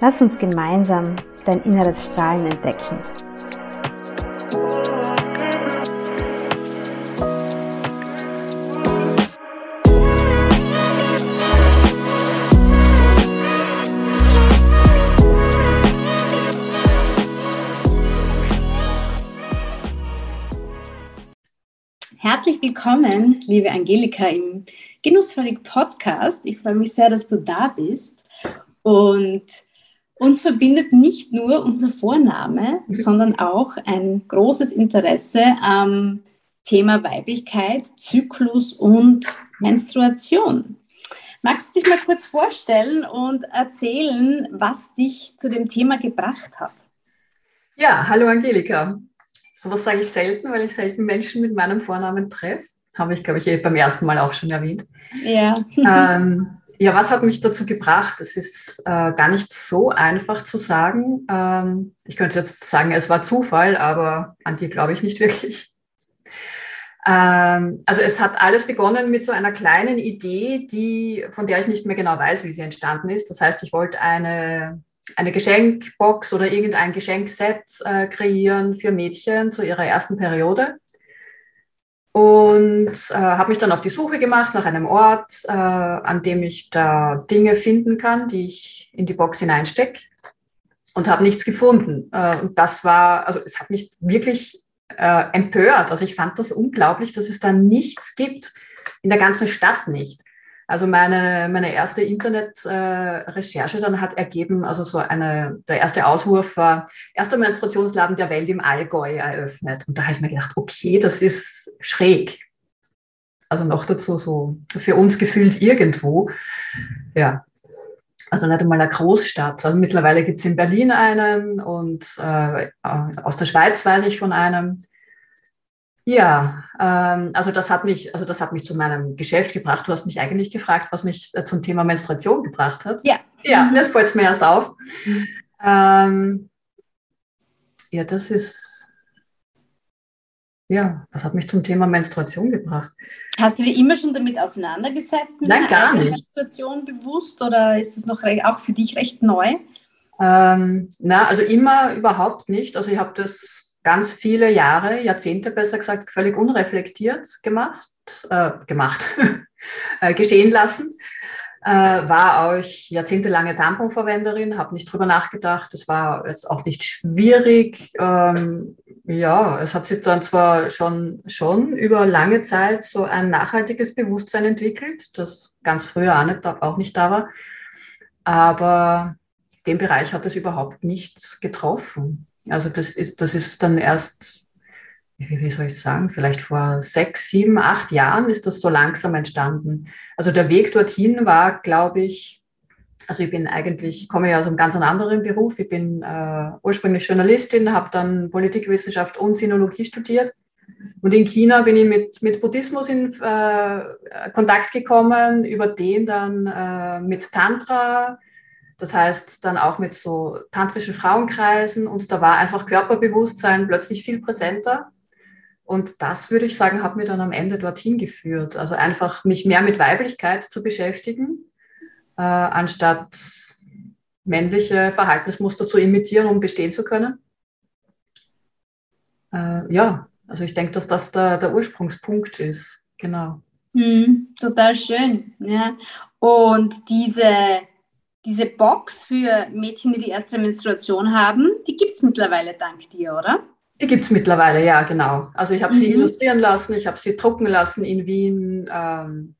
Lass uns gemeinsam dein inneres Strahlen entdecken. Herzlich willkommen, liebe Angelika, im Genussvollig Podcast. Ich freue mich sehr, dass du da bist. Und uns verbindet nicht nur unser Vorname, sondern auch ein großes Interesse am Thema Weiblichkeit, Zyklus und Menstruation. Magst du dich mal kurz vorstellen und erzählen, was dich zu dem Thema gebracht hat? Ja, hallo Angelika. Sowas sage ich selten, weil ich selten Menschen mit meinem Vornamen treffe. Habe ich, glaube ich, eh beim ersten Mal auch schon erwähnt. Ja. Ähm, ja, was hat mich dazu gebracht? Es ist äh, gar nicht so einfach zu sagen. Ähm, ich könnte jetzt sagen, es war Zufall, aber an die glaube ich nicht wirklich. Ähm, also es hat alles begonnen mit so einer kleinen Idee, die, von der ich nicht mehr genau weiß, wie sie entstanden ist. Das heißt, ich wollte eine eine Geschenkbox oder irgendein Geschenkset äh, kreieren für Mädchen zu ihrer ersten Periode. Und äh, habe mich dann auf die Suche gemacht nach einem Ort, äh, an dem ich da Dinge finden kann, die ich in die Box hineinstecke. Und habe nichts gefunden. Äh, und das war, also es hat mich wirklich äh, empört. Also ich fand das unglaublich, dass es da nichts gibt, in der ganzen Stadt nicht. Also meine, meine erste Internetrecherche äh, dann hat ergeben, also so eine, der erste Auswurf war, erster Menstruationsladen der Welt im Allgäu eröffnet. Und da habe ich mir gedacht, okay, das ist schräg. Also noch dazu so für uns gefühlt irgendwo. Ja. Also nicht einmal eine Großstadt. Also mittlerweile gibt es in Berlin einen und äh, aus der Schweiz weiß ich von einem. Ja, ähm, also das hat mich, also das hat mich zu meinem Geschäft gebracht. Du hast mich eigentlich gefragt, was mich äh, zum Thema Menstruation gebracht hat. Ja. Ja, jetzt fällt es mir erst auf. Mhm. Ähm, ja, das ist, ja, was hat mich zum Thema Menstruation gebracht? Hast du dich immer schon damit auseinandergesetzt? Mit Nein, gar nicht. Menstruation bewusst oder ist es noch auch für dich recht neu? Ähm, na, also immer überhaupt nicht. Also ich habe das ganz viele Jahre, Jahrzehnte besser gesagt, völlig unreflektiert gemacht, äh, gemacht, äh, geschehen lassen. Äh, war auch jahrzehntelange Tamponverwenderin, habe nicht drüber nachgedacht. Es war jetzt auch nicht schwierig. Ähm, ja, es hat sich dann zwar schon, schon über lange Zeit so ein nachhaltiges Bewusstsein entwickelt, das ganz früher auch nicht, auch nicht da war. Aber den Bereich hat es überhaupt nicht getroffen. Also das ist, das ist dann erst, wie soll ich sagen, vielleicht vor sechs, sieben, acht Jahren ist das so langsam entstanden. Also der Weg dorthin war, glaube ich, also ich bin eigentlich, komme ja aus einem ganz anderen Beruf. Ich bin äh, ursprünglich Journalistin, habe dann Politikwissenschaft und Sinologie studiert. Und in China bin ich mit, mit Buddhismus in äh, Kontakt gekommen, über den dann äh, mit Tantra, das heißt, dann auch mit so tantrischen Frauenkreisen und da war einfach Körperbewusstsein plötzlich viel präsenter. Und das, würde ich sagen, hat mir dann am Ende dorthin geführt. Also einfach mich mehr mit Weiblichkeit zu beschäftigen, äh, anstatt männliche Verhaltensmuster zu imitieren, um bestehen zu können. Äh, ja, also ich denke, dass das der, der Ursprungspunkt ist. Genau. Mm, total schön. Ja. Und diese diese Box für Mädchen, die die erste Menstruation haben, die gibt es mittlerweile dank dir, oder? Die gibt es mittlerweile, ja, genau. Also ich habe mhm. sie illustrieren lassen, ich habe sie drucken lassen in Wien. Ähm,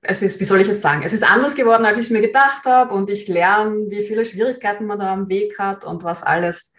es ist, wie soll ich jetzt sagen, es ist anders geworden, als ich mir gedacht habe und ich lerne, wie viele Schwierigkeiten man da am Weg hat und was alles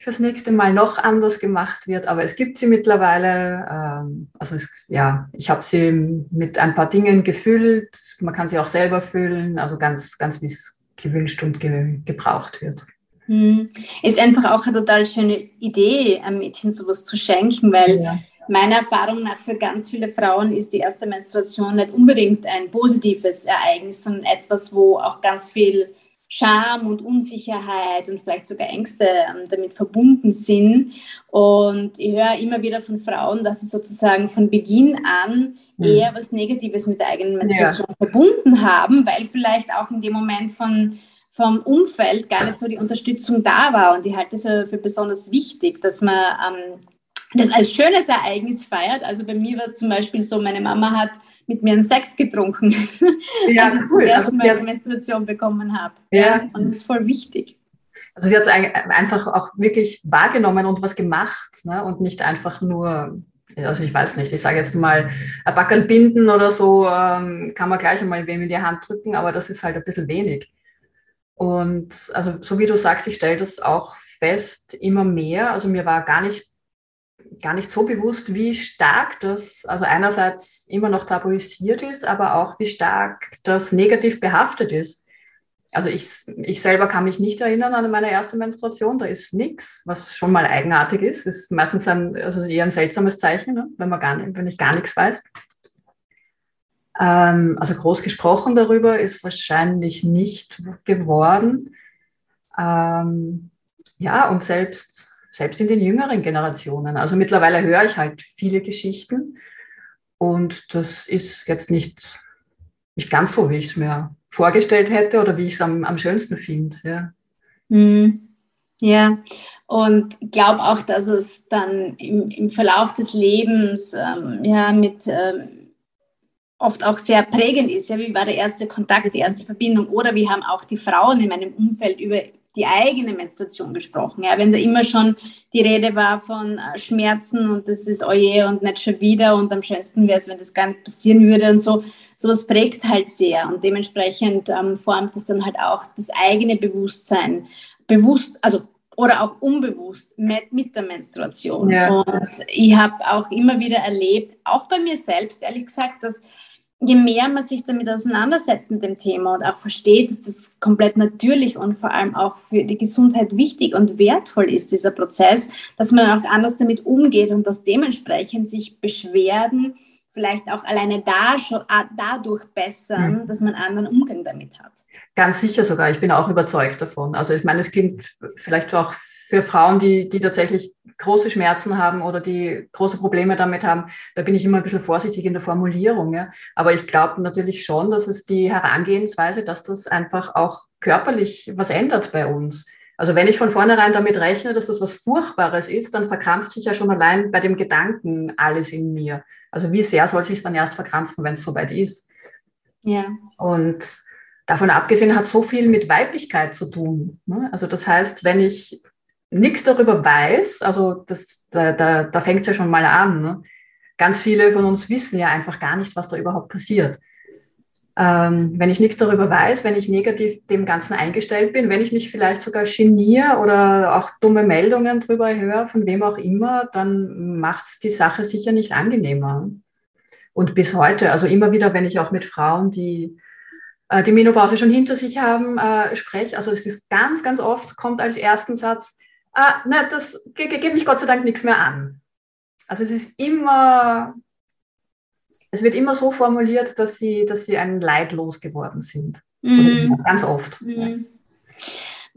fürs nächste Mal noch anders gemacht wird. Aber es gibt sie mittlerweile. Ähm, also es, ja, ich habe sie mit ein paar Dingen gefüllt. Man kann sie auch selber füllen, also ganz, ganz wie es gewünscht und ge gebraucht wird. Hm. Ist einfach auch eine total schöne Idee, einem Mädchen sowas zu schenken, weil ja. meiner Erfahrung nach für ganz viele Frauen ist die erste Menstruation nicht unbedingt ein positives Ereignis, sondern etwas, wo auch ganz viel Scham und Unsicherheit und vielleicht sogar Ängste ähm, damit verbunden sind. Und ich höre immer wieder von Frauen, dass sie sozusagen von Beginn an mhm. eher was Negatives mit der eigenen Menstruation ja. verbunden haben, weil vielleicht auch in dem Moment von vom Umfeld gar nicht so die Unterstützung da war. Und ich halte es für besonders wichtig, dass man ähm, das als schönes Ereignis feiert. Also bei mir war es zum Beispiel so, meine Mama hat mit mir einen Sekt getrunken, ja, als ich cool. zum ersten also Mal eine Menstruation bekommen habe. Ja. ja. Und das ist voll wichtig. Also sie hat es einfach auch wirklich wahrgenommen und was gemacht ne? und nicht einfach nur, also ich weiß nicht, ich sage jetzt mal, ein Backern binden oder so, ähm, kann man gleich einmal wem in die Hand drücken, aber das ist halt ein bisschen wenig. Und also so wie du sagst, ich stelle das auch fest, immer mehr. Also mir war gar nicht gar nicht so bewusst, wie stark das, also einerseits immer noch tabuisiert ist, aber auch wie stark das negativ behaftet ist. Also ich, ich selber kann mich nicht erinnern an meine erste Menstruation, da ist nichts, was schon mal eigenartig ist. Ist meistens ein, also eher ein seltsames Zeichen, ne? wenn, man gar nicht, wenn ich gar nichts weiß. Ähm, also groß gesprochen darüber ist wahrscheinlich nicht geworden. Ähm, ja, und selbst selbst in den jüngeren Generationen. Also mittlerweile höre ich halt viele Geschichten und das ist jetzt nicht, nicht ganz so, wie ich es mir vorgestellt hätte oder wie ich es am, am schönsten finde. Ja. Mhm. ja, und glaube auch, dass es dann im, im Verlauf des Lebens ähm, ja, mit ähm, oft auch sehr prägend ist. Ja, wie war der erste Kontakt, die erste Verbindung? Oder wie haben auch die Frauen in meinem Umfeld über die eigene Menstruation gesprochen. Ja, wenn da immer schon die Rede war von äh, Schmerzen und das ist oje und nicht schon wieder und am schönsten wäre es, wenn das gar nicht passieren würde und so. Sowas prägt halt sehr und dementsprechend ähm, formt es dann halt auch das eigene Bewusstsein. Bewusst, also oder auch unbewusst mit, mit der Menstruation. Ja. Und ich habe auch immer wieder erlebt, auch bei mir selbst, ehrlich gesagt, dass je mehr man sich damit auseinandersetzt mit dem Thema und auch versteht, dass das komplett natürlich und vor allem auch für die Gesundheit wichtig und wertvoll ist, dieser Prozess, dass man auch anders damit umgeht und dass dementsprechend sich Beschwerden vielleicht auch alleine da schon, dadurch bessern, mhm. dass man einen anderen Umgang damit hat. Ganz sicher sogar. Ich bin auch überzeugt davon. Also ich meine, es klingt vielleicht auch für Frauen, die, die tatsächlich große Schmerzen haben oder die große Probleme damit haben, da bin ich immer ein bisschen vorsichtig in der Formulierung. Ja. Aber ich glaube natürlich schon, dass es die Herangehensweise, dass das einfach auch körperlich was ändert bei uns. Also wenn ich von vornherein damit rechne, dass das was Furchtbares ist, dann verkrampft sich ja schon allein bei dem Gedanken alles in mir. Also wie sehr soll sich dann erst verkrampfen, wenn es soweit ist? Ja. Und davon abgesehen hat so viel mit Weiblichkeit zu tun. Ne. Also das heißt, wenn ich nichts darüber weiß, also das, da, da, da fängt es ja schon mal an. Ne? Ganz viele von uns wissen ja einfach gar nicht, was da überhaupt passiert. Ähm, wenn ich nichts darüber weiß, wenn ich negativ dem Ganzen eingestellt bin, wenn ich mich vielleicht sogar geniere oder auch dumme Meldungen darüber höre, von wem auch immer, dann macht es die Sache sicher nicht angenehmer. Und bis heute, also immer wieder, wenn ich auch mit Frauen, die äh, die Menopause schon hinter sich haben, äh, spreche, also es ist ganz, ganz oft, kommt als ersten Satz, ah, na, das geht mich Gott sei Dank nichts mehr an. Also es ist immer, es wird immer so formuliert, dass sie, dass sie ein Leid losgeworden sind. Mhm. Ganz oft. Mhm.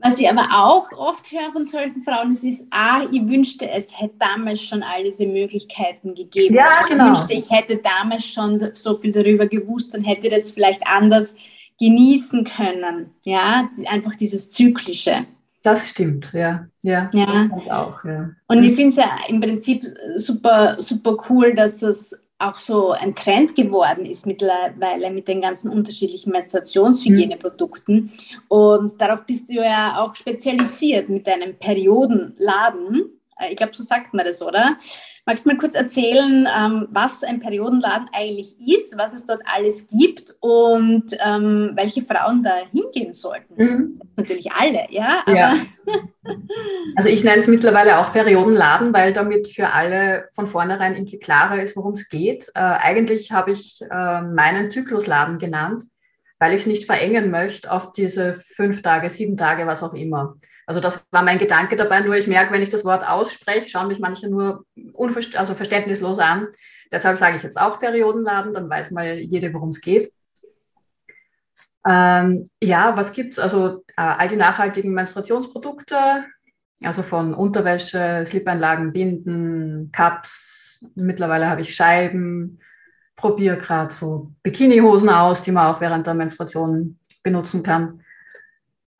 Was ich aber auch oft höre von solchen Frauen, es ist, ah, ich wünschte, es hätte damals schon all diese Möglichkeiten gegeben. Ja, genau. Ich wünschte, ich hätte damals schon so viel darüber gewusst und hätte das vielleicht anders genießen können. Ja, einfach dieses Zyklische. Das stimmt, ja. Ja, ja. auch, ja. Und ich finde es ja im Prinzip super, super cool, dass es auch so ein Trend geworden ist mittlerweile mit den ganzen unterschiedlichen Menstruationshygieneprodukten. Und darauf bist du ja auch spezialisiert mit deinem Periodenladen. Äh, ich glaube, so sagt man das, oder? Magst du mal kurz erzählen, ähm, was ein Periodenladen eigentlich ist, was es dort alles gibt und ähm, welche Frauen da hingehen sollten? Mhm. Natürlich alle, ja. ja. also ich nenne es mittlerweile auch Periodenladen, weil damit für alle von vornherein irgendwie klarer ist, worum es geht. Äh, eigentlich habe ich äh, meinen Zyklusladen genannt, weil ich es nicht verengen möchte auf diese fünf Tage, sieben Tage, was auch immer. Also das war mein Gedanke dabei, nur ich merke, wenn ich das Wort ausspreche, schauen mich manche nur unverst also verständnislos an. Deshalb sage ich jetzt auch Periodenladen, dann weiß mal jede, worum es geht. Ähm, ja, was gibt es? Also äh, all die nachhaltigen Menstruationsprodukte, also von Unterwäsche, Slip-Einlagen, Binden, Cups. Mittlerweile habe ich Scheiben, probiere gerade so Bikini-Hosen aus, die man auch während der Menstruation benutzen kann.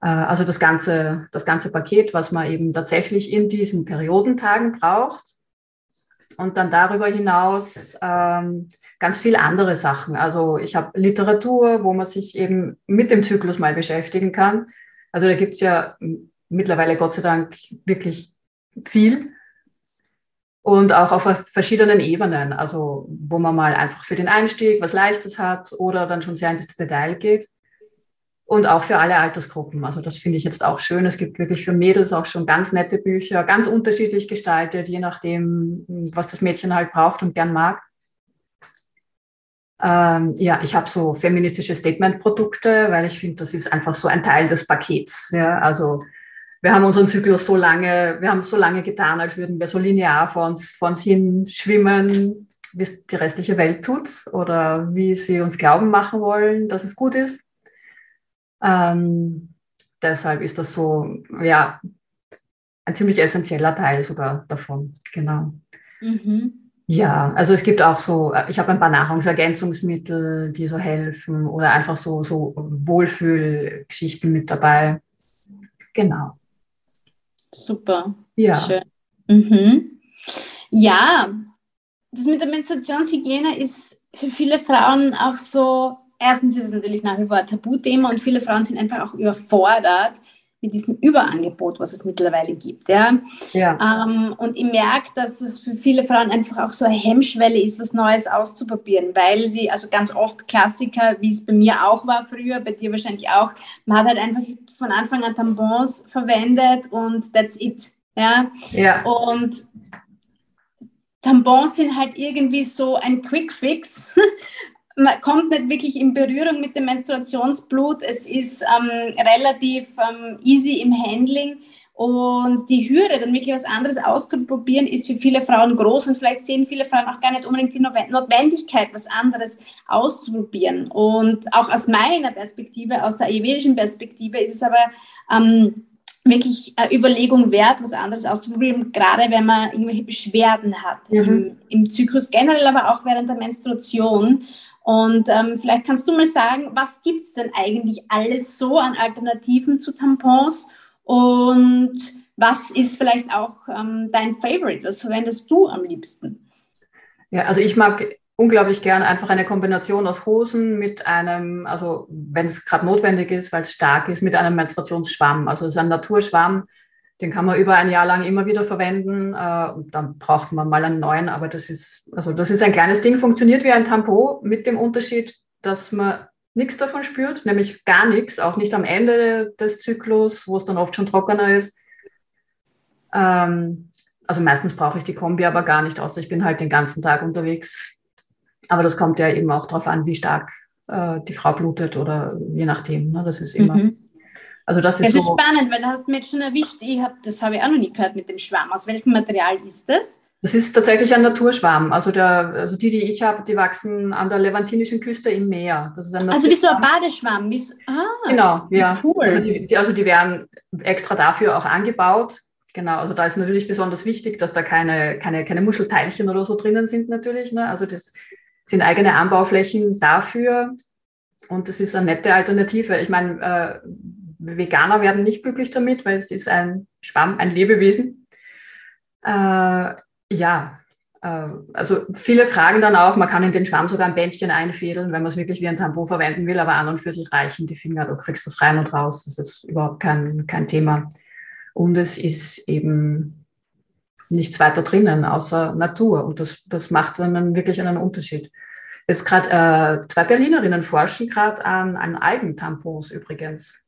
Äh, also das ganze, das ganze Paket, was man eben tatsächlich in diesen Periodentagen braucht. Und dann darüber hinaus ähm, ganz viele andere Sachen. Also ich habe Literatur, wo man sich eben mit dem Zyklus mal beschäftigen kann. Also da gibt es ja mittlerweile Gott sei Dank wirklich viel. Und auch auf verschiedenen Ebenen, also wo man mal einfach für den Einstieg was Leichtes hat oder dann schon sehr ins Detail geht und auch für alle Altersgruppen. Also das finde ich jetzt auch schön. Es gibt wirklich für Mädels auch schon ganz nette Bücher, ganz unterschiedlich gestaltet, je nachdem, was das Mädchen halt braucht und gern mag. Ähm, ja, ich habe so feministische Statement-Produkte, weil ich finde, das ist einfach so ein Teil des Pakets. Ja, also wir haben unseren Zyklus so lange, wir haben so lange getan, als würden wir so linear vor uns, vor uns hin schwimmen, wie es die restliche Welt tut oder wie sie uns glauben machen wollen, dass es gut ist. Ähm, deshalb ist das so, ja, ein ziemlich essentieller Teil sogar davon, genau. Mhm. Ja, also es gibt auch so, ich habe ein paar Nahrungsergänzungsmittel, die so helfen oder einfach so, so Wohlfühlgeschichten mit dabei. Genau. Super. Ja. Schön. Mhm. Ja, das mit der Menstruationshygiene ist für viele Frauen auch so erstens ist es natürlich nach wie vor ein Tabuthema und viele Frauen sind einfach auch überfordert mit diesem Überangebot, was es mittlerweile gibt. Ja? ja. Ähm, und ich merke, dass es für viele Frauen einfach auch so eine Hemmschwelle ist, was Neues auszuprobieren, weil sie, also ganz oft Klassiker, wie es bei mir auch war früher, bei dir wahrscheinlich auch, man hat halt einfach von Anfang an Tampons verwendet und that's it. Ja. ja. Und Tampons sind halt irgendwie so ein Quick Fix, man kommt nicht wirklich in Berührung mit dem Menstruationsblut. Es ist ähm, relativ ähm, easy im Handling. Und die Hürde, dann wirklich was anderes auszuprobieren, ist für viele Frauen groß und vielleicht sehen viele Frauen auch gar nicht unbedingt die Notwendigkeit, was anderes auszuprobieren. Und auch aus meiner Perspektive, aus der ayurvedischen Perspektive, ist es aber ähm, wirklich eine Überlegung wert, was anderes auszuprobieren, gerade wenn man irgendwelche Beschwerden hat mhm. im, im Zyklus generell, aber auch während der Menstruation. Und ähm, vielleicht kannst du mal sagen, was gibt es denn eigentlich alles so an Alternativen zu Tampons und was ist vielleicht auch ähm, dein Favorite? Was verwendest du am liebsten? Ja, also ich mag unglaublich gern einfach eine Kombination aus Hosen mit einem, also wenn es gerade notwendig ist, weil es stark ist, mit einem Menstruationsschwamm. Also es ist ein Naturschwamm, den kann man über ein Jahr lang immer wieder verwenden. Äh, dann braucht man mal einen neuen, aber das ist, also das ist ein kleines Ding, funktioniert wie ein Tampon mit dem Unterschied, dass man nichts davon spürt, nämlich gar nichts, auch nicht am Ende des Zyklus, wo es dann oft schon trockener ist. Ähm, also meistens brauche ich die Kombi aber gar nicht, außer ich bin halt den ganzen Tag unterwegs. Aber das kommt ja eben auch darauf an, wie stark äh, die Frau blutet oder je nachdem. Ne? Das ist immer. Mhm. Also das ist, das ist so spannend, weil du hast mich schon erwischt. Ich hab, das habe ich auch noch nie gehört mit dem Schwamm. Aus welchem Material ist das? Das ist tatsächlich ein Naturschwamm. Also, der, also die, die ich habe, die wachsen an der levantinischen Küste im Meer. Das ist ein also wie so ein Badeschwamm. Wie so, ah, genau, ja. Cool. Also die, die, also die werden extra dafür auch angebaut. Genau, also da ist natürlich besonders wichtig, dass da keine, keine, keine Muschelteilchen oder so drinnen sind natürlich. Ne? Also das sind eigene Anbauflächen dafür. Und das ist eine nette Alternative. Ich meine, äh, Veganer werden nicht glücklich damit, weil es ist ein Schwamm, ein Lebewesen. Äh, ja, äh, also viele fragen dann auch, man kann in den Schwamm sogar ein Bändchen einfädeln, wenn man es wirklich wie ein Tampon verwenden will, aber an und für sich reichen die Finger, du kriegst das rein und raus, das ist überhaupt kein, kein Thema. Und es ist eben nichts weiter drinnen, außer Natur. Und das, das macht dann wirklich einen Unterschied. Jetzt gerade äh, zwei Berlinerinnen forschen gerade an, an Algentampons übrigens.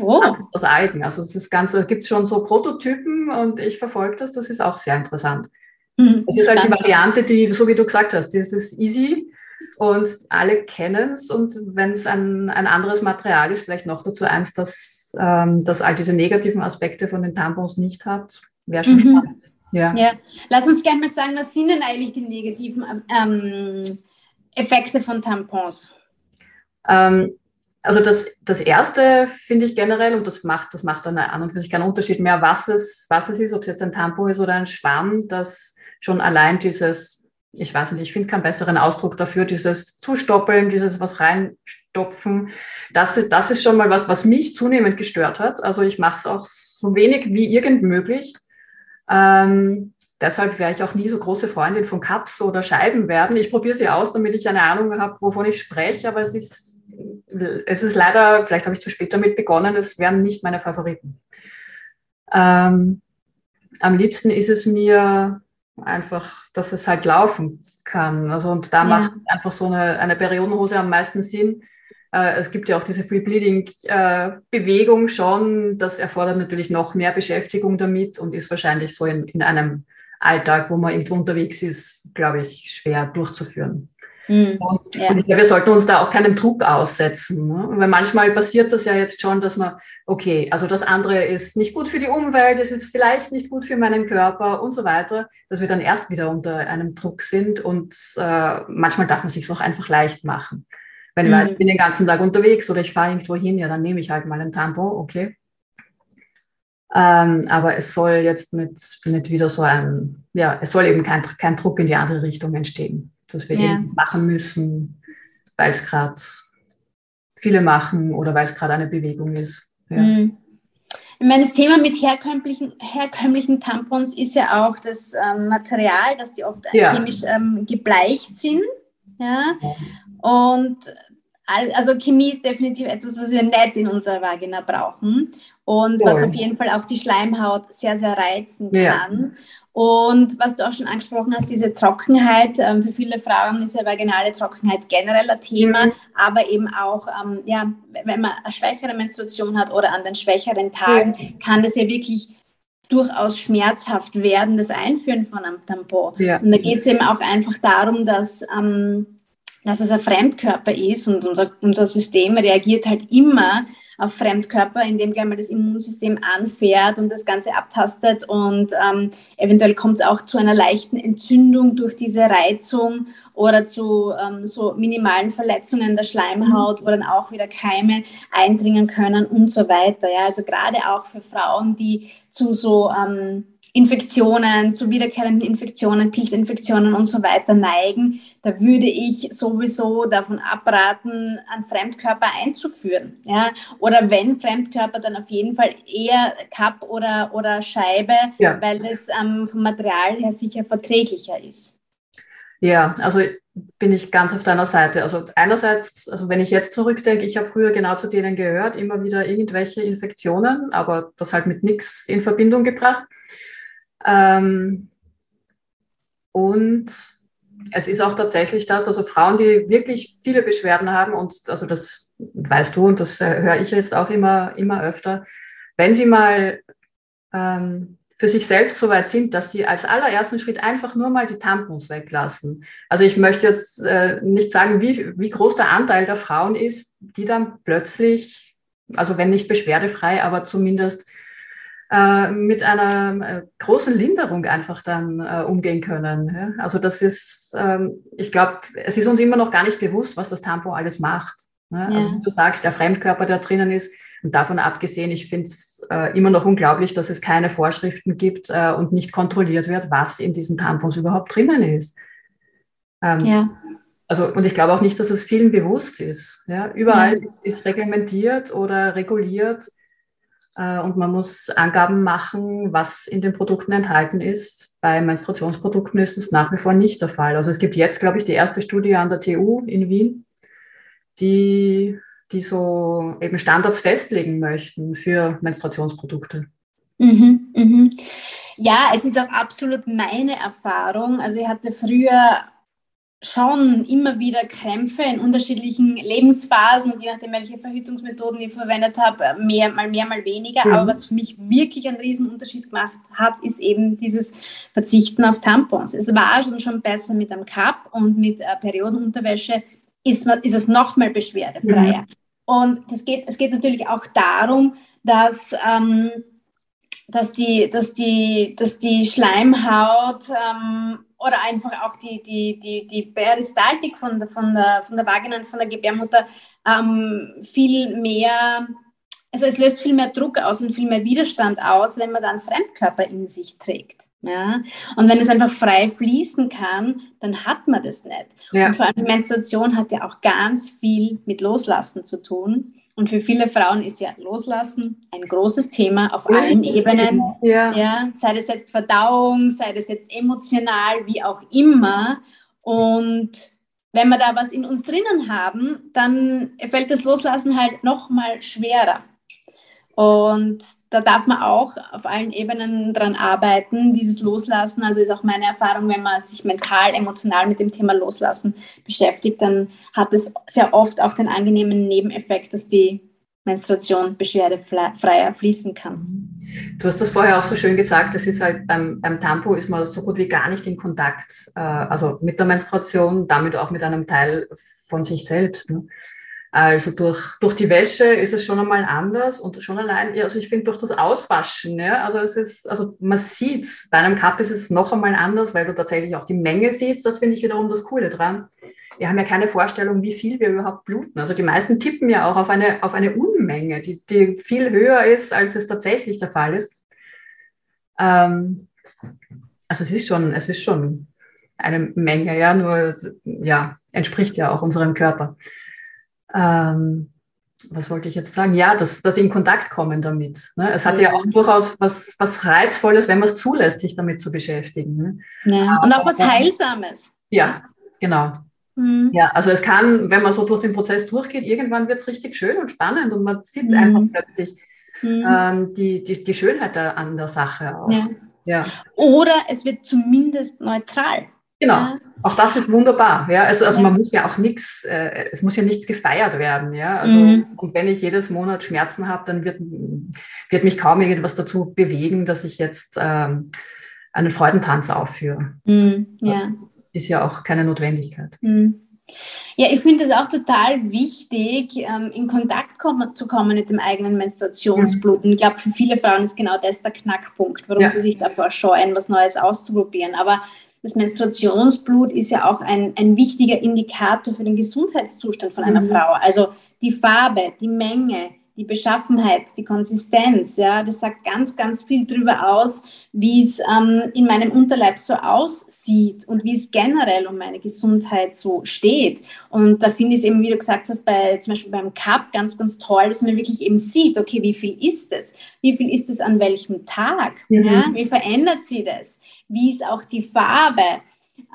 Oh. Aus Algen. Also das Ganze gibt es schon so Prototypen und ich verfolge das, das ist auch sehr interessant. Mhm, das ist halt die Variante, die, so wie du gesagt hast, das ist easy und alle kennen es und wenn es ein, ein anderes Material ist, vielleicht noch dazu eins, das, ähm, das all diese negativen Aspekte von den Tampons nicht hat, wäre schon mhm. spannend. Ja. ja, lass uns gerne mal sagen, was sind denn eigentlich die negativen ähm, Effekte von Tampons? Ähm, also das, das erste finde ich generell, und das macht, das macht dann an und für sich keinen Unterschied mehr, was es, was es ist, ob es jetzt ein Tampon ist oder ein Schwamm, dass schon allein dieses, ich weiß nicht, ich finde keinen besseren Ausdruck dafür, dieses Zustoppeln, dieses was reinstopfen, das, das ist schon mal was, was mich zunehmend gestört hat. Also ich mache es auch so wenig wie irgend möglich. Ähm, deshalb wäre ich auch nie so große Freundin von Cups oder Scheiben werden. Ich probiere sie aus, damit ich eine Ahnung habe, wovon ich spreche, aber es ist, es ist leider, vielleicht habe ich zu spät damit begonnen, es wären nicht meine Favoriten. Ähm, am liebsten ist es mir einfach, dass es halt laufen kann. Also und da ja. macht einfach so eine, eine Periodenhose am meisten Sinn. Äh, es gibt ja auch diese Free Bleeding äh, Bewegung schon. Das erfordert natürlich noch mehr Beschäftigung damit und ist wahrscheinlich so in, in einem Alltag, wo man irgendwo unterwegs ist, glaube ich, schwer durchzuführen. Mhm, und, ja. und wir sollten uns da auch keinem Druck aussetzen. Ne? Weil manchmal passiert das ja jetzt schon, dass man, okay, also das andere ist nicht gut für die Umwelt, es ist vielleicht nicht gut für meinen Körper und so weiter, dass wir dann erst wieder unter einem Druck sind und äh, manchmal darf man sich auch einfach leicht machen. Wenn ich mhm. weiß, ich bin den ganzen Tag unterwegs oder ich fahre irgendwo hin, ja, dann nehme ich halt mal ein Tampon, okay. Ähm, aber es soll jetzt nicht, nicht wieder so ein, ja, es soll eben kein, kein Druck in die andere Richtung entstehen dass wir ja. eben machen müssen, weil es gerade viele machen oder weil es gerade eine Bewegung ist. Ja. Mhm. Ich meine, das Thema mit herkömmlichen, herkömmlichen Tampons ist ja auch das ähm, Material, dass die oft ja. chemisch ähm, gebleicht sind. Ja? Und also Chemie ist definitiv etwas, was wir nicht in unserer Vagina brauchen und was auf jeden Fall auch die Schleimhaut sehr, sehr reizen kann. Ja. Und was du auch schon angesprochen hast, diese Trockenheit, ähm, für viele Frauen ist ja vaginale Trockenheit generell ein Thema, mhm. aber eben auch, ähm, ja, wenn man eine schwächere Menstruation hat oder an den schwächeren Tagen, mhm. kann das ja wirklich durchaus schmerzhaft werden, das Einführen von einem Tampon. Ja. Und da geht es eben auch einfach darum, dass, ähm, dass es ein Fremdkörper ist und unser, unser System reagiert halt immer auf Fremdkörper, indem gleich mal das Immunsystem anfährt und das Ganze abtastet und ähm, eventuell kommt es auch zu einer leichten Entzündung durch diese Reizung oder zu ähm, so minimalen Verletzungen der Schleimhaut, wo dann auch wieder Keime eindringen können und so weiter. Ja, also gerade auch für Frauen, die zu so ähm, Infektionen, zu wiederkehrenden Infektionen, Pilzinfektionen und so weiter neigen, da würde ich sowieso davon abraten, einen Fremdkörper einzuführen. Ja? Oder wenn Fremdkörper, dann auf jeden Fall eher Cup oder, oder Scheibe, ja. weil es ähm, vom Material her sicher verträglicher ist. Ja, also bin ich ganz auf deiner Seite. Also einerseits, also wenn ich jetzt zurückdenke, ich habe früher genau zu denen gehört, immer wieder irgendwelche Infektionen, aber das halt mit nichts in Verbindung gebracht. Ähm, und es ist auch tatsächlich das, also Frauen, die wirklich viele Beschwerden haben, und also das weißt du und das höre ich jetzt auch immer, immer öfter, wenn sie mal ähm, für sich selbst so weit sind, dass sie als allerersten Schritt einfach nur mal die Tampons weglassen. Also ich möchte jetzt äh, nicht sagen, wie, wie groß der Anteil der Frauen ist, die dann plötzlich, also wenn nicht beschwerdefrei, aber zumindest äh, mit einer äh, großen Linderung einfach dann äh, umgehen können. Ja? Also das ist, ähm, ich glaube, es ist uns immer noch gar nicht bewusst, was das Tampon alles macht. Ne? Ja. Also wie du sagst, der Fremdkörper, der drinnen ist, und davon abgesehen, ich finde es äh, immer noch unglaublich, dass es keine Vorschriften gibt äh, und nicht kontrolliert wird, was in diesen Tampons überhaupt drinnen ist. Ähm, ja. Also, und ich glaube auch nicht, dass es vielen bewusst ist. Ja? Überall ja. Ist, ist reglementiert oder reguliert, und man muss Angaben machen, was in den Produkten enthalten ist. Bei Menstruationsprodukten ist es nach wie vor nicht der Fall. Also es gibt jetzt, glaube ich, die erste Studie an der TU in Wien, die, die so eben Standards festlegen möchten für Menstruationsprodukte. Mhm, mhm. Ja, es ist auch absolut meine Erfahrung. Also ich hatte früher schon immer wieder Krämpfe in unterschiedlichen Lebensphasen und je nachdem, welche Verhütungsmethoden ich verwendet habe, mehr, mal mehr, mal weniger. Mhm. Aber was für mich wirklich einen riesen Unterschied gemacht hat, ist eben dieses Verzichten auf Tampons. Es war schon, schon besser mit einem Cup und mit äh, Periodenunterwäsche ist, man, ist es noch mal beschwerdefreier. Mhm. Und das geht, es geht natürlich auch darum, dass ähm, dass die, dass die, dass die Schleimhaut ähm, oder einfach auch die, die, die, die Peristaltik von der, von der, von der Vagina und von der Gebärmutter ähm, viel mehr, also es löst viel mehr Druck aus und viel mehr Widerstand aus, wenn man dann Fremdkörper in sich trägt. Ja? Und wenn es einfach frei fließen kann, dann hat man das nicht. Ja. Und vor allem die Menstruation hat ja auch ganz viel mit Loslassen zu tun. Und für viele Frauen ist ja Loslassen ein großes Thema auf allen Ebenen. Ja. ja. sei das jetzt Verdauung, sei das jetzt emotional, wie auch immer. Und wenn wir da was in uns drinnen haben, dann fällt das Loslassen halt noch mal schwerer. Und da darf man auch auf allen Ebenen dran arbeiten, dieses Loslassen. Also ist auch meine Erfahrung, wenn man sich mental, emotional mit dem Thema Loslassen beschäftigt, dann hat es sehr oft auch den angenehmen Nebeneffekt, dass die Menstruation beschwerdefreier fließen kann. Du hast das vorher auch so schön gesagt, das ist halt beim, beim Tampo ist man so gut wie gar nicht in Kontakt, äh, also mit der Menstruation, damit auch mit einem Teil von sich selbst. Ne? Also durch, durch die Wäsche ist es schon einmal anders und schon allein, also ich finde durch das Auswaschen, ja, also es ist, also man sieht bei einem Cup ist es noch einmal anders, weil du tatsächlich auch die Menge siehst, das finde ich wiederum das Coole dran. Wir haben ja keine Vorstellung, wie viel wir überhaupt bluten. Also die meisten tippen ja auch auf eine, auf eine Unmenge, die, die viel höher ist, als es tatsächlich der Fall ist. Ähm, also es ist schon, es ist schon eine Menge, ja, nur, ja, entspricht ja auch unserem Körper ähm, was wollte ich jetzt sagen? Ja, dass, dass sie in Kontakt kommen damit. Ne? Es hat ja. ja auch durchaus was, was Reizvolles, wenn man es zulässt, sich damit zu beschäftigen. Ne? Ja. Und auch was Heilsames. Ja, genau. Mhm. Ja, also es kann, wenn man so durch den Prozess durchgeht, irgendwann wird es richtig schön und spannend und man sieht mhm. einfach plötzlich mhm. ähm, die, die, die Schönheit an der Sache auch. Ja. ja. Oder es wird zumindest neutral. Genau, auch das ist wunderbar. Ja, also, also man muss ja auch nichts, äh, es muss ja nichts gefeiert werden. Ja, also mhm. und wenn ich jedes Monat Schmerzen habe, dann wird, wird mich kaum irgendwas dazu bewegen, dass ich jetzt ähm, einen Freudentanz aufführe. Mhm. Ja. Ist ja auch keine Notwendigkeit. Mhm. Ja, ich finde es auch total wichtig, ähm, in Kontakt kommen, zu kommen mit dem eigenen Menstruationsblut. Und ich glaube, für viele Frauen ist genau das der Knackpunkt, warum ja. sie sich davor scheuen, was Neues auszuprobieren. Aber das Menstruationsblut ist ja auch ein, ein wichtiger Indikator für den Gesundheitszustand von einer mhm. Frau. Also die Farbe, die Menge, die Beschaffenheit, die Konsistenz, ja, das sagt ganz, ganz viel darüber aus, wie es ähm, in meinem Unterleib so aussieht und wie es generell um meine Gesundheit so steht. Und da finde ich es eben, wie du gesagt hast, bei, zum Beispiel beim Cup ganz, ganz toll, dass man wirklich eben sieht, okay, wie viel ist es? Wie viel ist es an welchem Tag? Mhm. Ja? Wie verändert sie das? Wie ist auch die Farbe?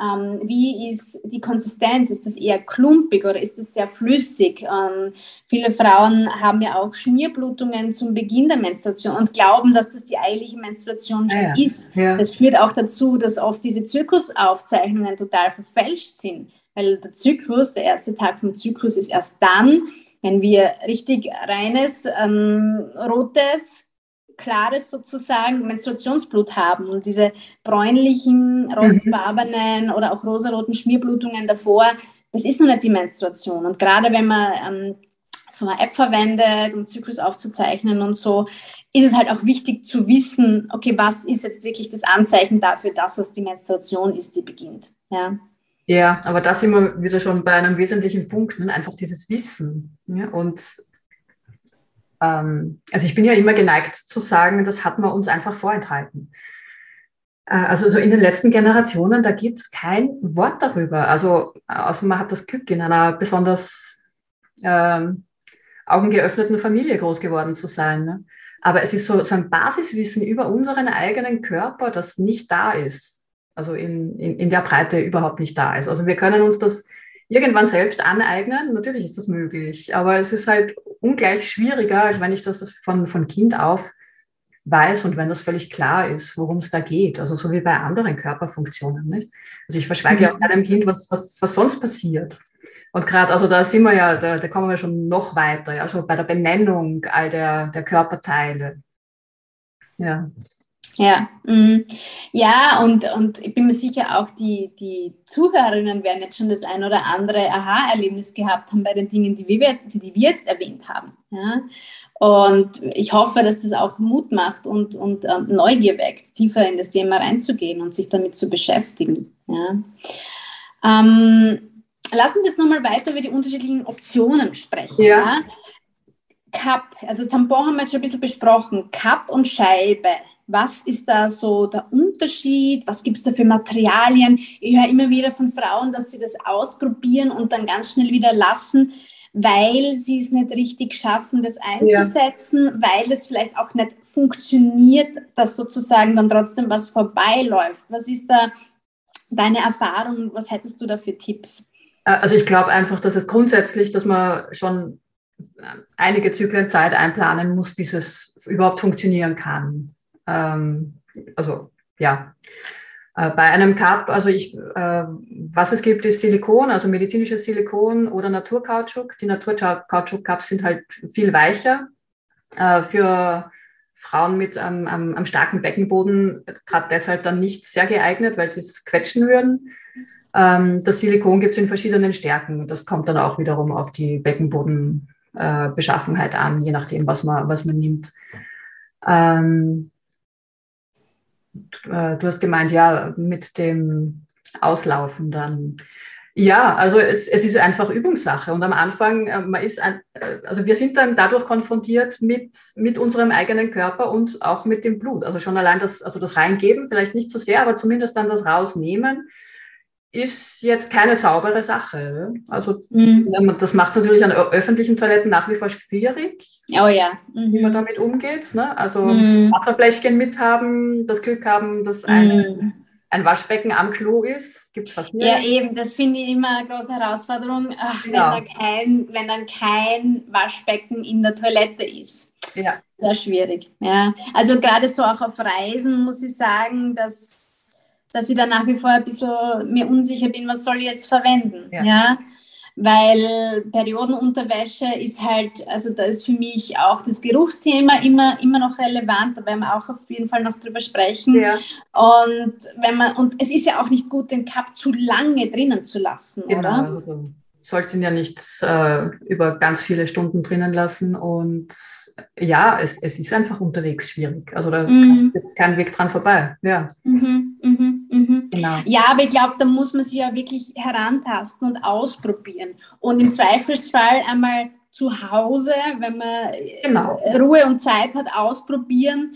Ähm, wie ist die Konsistenz? Ist das eher klumpig oder ist es sehr flüssig? Ähm, viele Frauen haben ja auch Schmierblutungen zum Beginn der Menstruation und glauben, dass das die eilige Menstruation schon ja, ist. Ja. Das führt auch dazu, dass oft diese Zyklusaufzeichnungen total verfälscht sind, weil der Zyklus, der erste Tag vom Zyklus ist erst dann, wenn wir richtig reines, ähm, rotes, klares sozusagen Menstruationsblut haben und diese bräunlichen, rostfarbenen oder auch rosaroten Schmierblutungen davor, das ist noch nicht die Menstruation. Und gerade wenn man ähm, so eine App verwendet, um Zyklus aufzuzeichnen und so, ist es halt auch wichtig zu wissen, okay, was ist jetzt wirklich das Anzeichen dafür, dass es die Menstruation ist, die beginnt. Ja. Ja, aber da sind wir wieder schon bei einem wesentlichen Punkt, ne? einfach dieses Wissen. Ja? Und ähm, also ich bin ja immer geneigt zu sagen, das hat man uns einfach vorenthalten. Äh, also so in den letzten Generationen, da gibt es kein Wort darüber. Also außer man hat das Glück, in einer besonders ähm, augengeöffneten Familie groß geworden zu sein. Ne? Aber es ist so, so ein Basiswissen über unseren eigenen Körper, das nicht da ist. Also in, in, in der Breite überhaupt nicht da ist. Also wir können uns das irgendwann selbst aneignen. Natürlich ist das möglich, aber es ist halt ungleich schwieriger, als wenn ich das von, von Kind auf weiß und wenn das völlig klar ist, worum es da geht. Also so wie bei anderen Körperfunktionen. Nicht? Also ich verschweige mhm. auch keinem Kind, was, was, was sonst passiert. Und gerade, also da sind wir ja, da, da kommen wir schon noch weiter, ja, schon bei der Benennung all der, der Körperteile. Ja. Ja, mm, ja und, und ich bin mir sicher, auch die, die Zuhörerinnen werden jetzt schon das ein oder andere Aha-Erlebnis gehabt haben bei den Dingen, die wir, die wir jetzt erwähnt haben. Ja? Und ich hoffe, dass das auch Mut macht und, und äh, Neugier weckt, tiefer in das Thema reinzugehen und sich damit zu beschäftigen. Ja? Ähm, lass uns jetzt nochmal weiter über die unterschiedlichen Optionen sprechen. Ja. ja. Cup, also Tampon haben wir jetzt schon ein bisschen besprochen. Cup und Scheibe. Was ist da so der Unterschied? Was gibt es da für Materialien? Ich höre immer wieder von Frauen, dass sie das ausprobieren und dann ganz schnell wieder lassen, weil sie es nicht richtig schaffen, das einzusetzen, ja. weil es vielleicht auch nicht funktioniert, dass sozusagen dann trotzdem was vorbeiläuft. Was ist da deine Erfahrung? Was hättest du da für Tipps? Äh, also ich glaube einfach, dass es grundsätzlich, dass man schon äh, einige Zyklen Zeit einplanen muss, bis es überhaupt funktionieren kann. Ähm, also ja. Äh, bei einem Cup, also ich, äh, was es gibt, ist Silikon, also medizinisches Silikon oder Naturkautschuk. Die Naturkautschuk-Cups sind halt viel weicher. Äh, für Frauen mit ähm, einem, einem starken Beckenboden gerade deshalb dann nicht sehr geeignet, weil sie es quetschen würden. Ähm, das Silikon gibt es in verschiedenen Stärken. Das kommt dann auch wiederum auf die Beckenbodenbeschaffenheit äh, an, je nachdem, was man, was man nimmt. Ähm, äh, du hast gemeint, ja, mit dem Auslaufen dann. Ja, also es, es ist einfach Übungssache. Und am Anfang, äh, man ist ein, äh, also wir sind dann dadurch konfrontiert mit, mit unserem eigenen Körper und auch mit dem Blut. Also schon allein das, also das Reingeben, vielleicht nicht so sehr, aber zumindest dann das Rausnehmen ist jetzt keine saubere Sache. Also mhm. das macht es natürlich an öffentlichen Toiletten nach wie vor schwierig, oh ja. Mhm. wie man mhm. damit umgeht. Ne? Also mhm. Wasserfläschchen mithaben, das Glück haben, dass ein, mhm. ein Waschbecken am Klo ist, gibt es fast nicht. Ja, eben, das finde ich immer eine große Herausforderung, Ach, ja. wenn, da kein, wenn dann kein Waschbecken in der Toilette ist. Ja. Sehr schwierig. Ja. Also gerade so auch auf Reisen muss ich sagen, dass dass ich da nach wie vor ein bisschen mir unsicher bin, was soll ich jetzt verwenden. Ja. ja? Weil Periodenunterwäsche ist halt, also da ist für mich auch das Geruchsthema immer, immer noch relevant, da werden wir auch auf jeden Fall noch drüber sprechen. Ja. Und wenn man, und es ist ja auch nicht gut, den Cup zu lange drinnen zu lassen, genau, oder? Also du sollst ihn ja nicht äh, über ganz viele Stunden drinnen lassen und ja, es, es ist einfach unterwegs schwierig. Also da mhm. gibt kein Weg dran vorbei. Ja. Mhm, mh, mh. Genau. Ja, aber ich glaube, da muss man sich ja wirklich herantasten und ausprobieren. Und im Zweifelsfall einmal zu Hause, wenn man genau. Ruhe und Zeit hat, ausprobieren.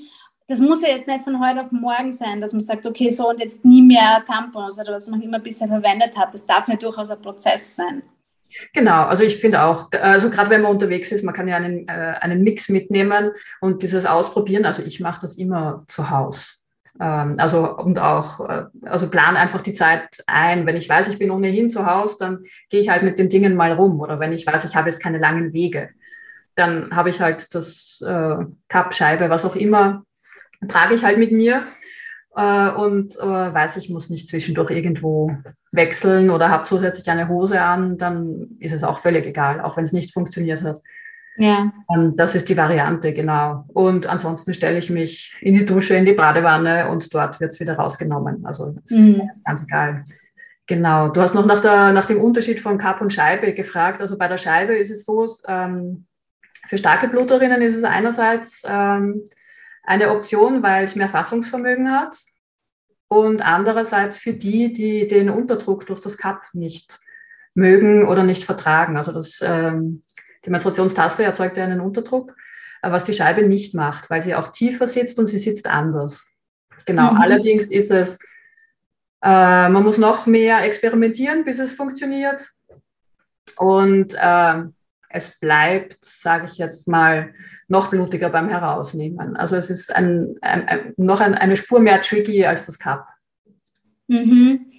Das muss ja jetzt nicht von heute auf morgen sein, dass man sagt, okay, so und jetzt nie mehr Tampons oder was man immer bisher verwendet hat. Das darf ja durchaus ein Prozess sein. Genau, also ich finde auch, also gerade wenn man unterwegs ist, man kann ja einen, äh, einen Mix mitnehmen und dieses Ausprobieren, also ich mache das immer zu Hause. Ähm, also und auch, äh, also plan einfach die Zeit ein. Wenn ich weiß, ich bin ohnehin zu Hause, dann gehe ich halt mit den Dingen mal rum. Oder wenn ich weiß, ich habe jetzt keine langen Wege, dann habe ich halt das äh, Cup-Scheibe, was auch immer, trage ich halt mit mir äh, und äh, weiß, ich muss nicht zwischendurch irgendwo wechseln oder habe zusätzlich eine Hose an, dann ist es auch völlig egal, auch wenn es nicht funktioniert hat. Ja. Und das ist die Variante, genau. Und ansonsten stelle ich mich in die Dusche, in die Badewanne und dort wird es wieder rausgenommen. Also das mhm. ist ganz egal. Genau. Du hast noch nach, der, nach dem Unterschied von Cup und Scheibe gefragt. Also bei der Scheibe ist es so, ähm, für starke Bluterinnen ist es einerseits ähm, eine Option, weil es mehr Fassungsvermögen hat und andererseits für die, die den Unterdruck durch das Cup nicht mögen oder nicht vertragen. Also das, ähm, Menstruationstasse erzeugt ja einen Unterdruck, äh, was die Scheibe nicht macht, weil sie auch tiefer sitzt und sie sitzt anders. Genau, mhm. allerdings ist es, äh, man muss noch mehr experimentieren, bis es funktioniert. Und äh, es bleibt, sage ich jetzt mal, noch blutiger beim Herausnehmen. Also es ist ein, ein, ein, noch eine Spur mehr tricky als das Cup. Mhm.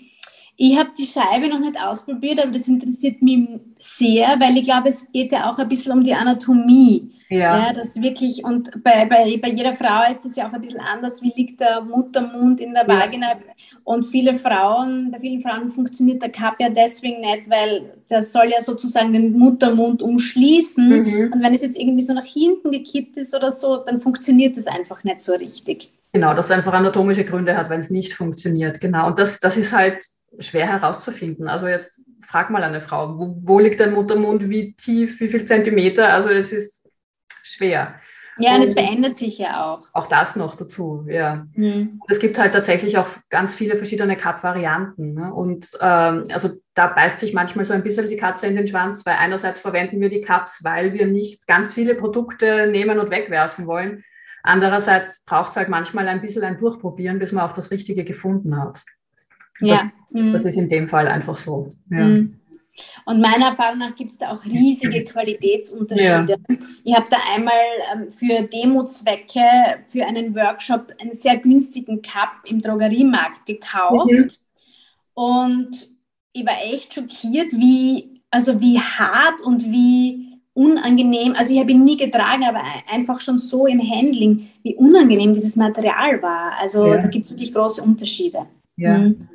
Ich habe die Scheibe noch nicht ausprobiert, aber das interessiert mich sehr, weil ich glaube, es geht ja auch ein bisschen um die Anatomie. Ja. ja das wirklich, und bei, bei, bei jeder Frau ist das ja auch ein bisschen anders, wie liegt der Muttermund in der Vagina. Ja. Und viele Frauen, bei vielen Frauen funktioniert der Cup ja deswegen nicht, weil das soll ja sozusagen den Muttermund umschließen. Mhm. Und wenn es jetzt irgendwie so nach hinten gekippt ist oder so, dann funktioniert das einfach nicht so richtig. Genau, dass es einfach anatomische Gründe hat, wenn es nicht funktioniert. Genau. Und das, das ist halt schwer herauszufinden. Also jetzt frag mal eine Frau, wo, wo liegt dein Muttermund, wie tief, wie viel Zentimeter? Also es ist schwer. Ja, und es verändert sich ja auch. Auch das noch dazu, ja. Mhm. Es gibt halt tatsächlich auch ganz viele verschiedene Cup-Varianten. Ne? Und ähm, also da beißt sich manchmal so ein bisschen die Katze in den Schwanz, weil einerseits verwenden wir die Cups, weil wir nicht ganz viele Produkte nehmen und wegwerfen wollen. Andererseits braucht es halt manchmal ein bisschen ein Durchprobieren, bis man auch das Richtige gefunden hat. Ja. Das, mhm. das ist in dem Fall einfach so. Ja. Mhm. Und meiner Erfahrung nach gibt es da auch riesige Qualitätsunterschiede. Ja. Ich habe da einmal ähm, für Demo-Zwecke für einen Workshop einen sehr günstigen Cup im Drogeriemarkt gekauft. Mhm. Und ich war echt schockiert, wie, also wie hart und wie unangenehm, also ich habe ihn nie getragen, aber einfach schon so im Handling, wie unangenehm dieses Material war. Also ja. da gibt es wirklich große Unterschiede. Ja. Mhm.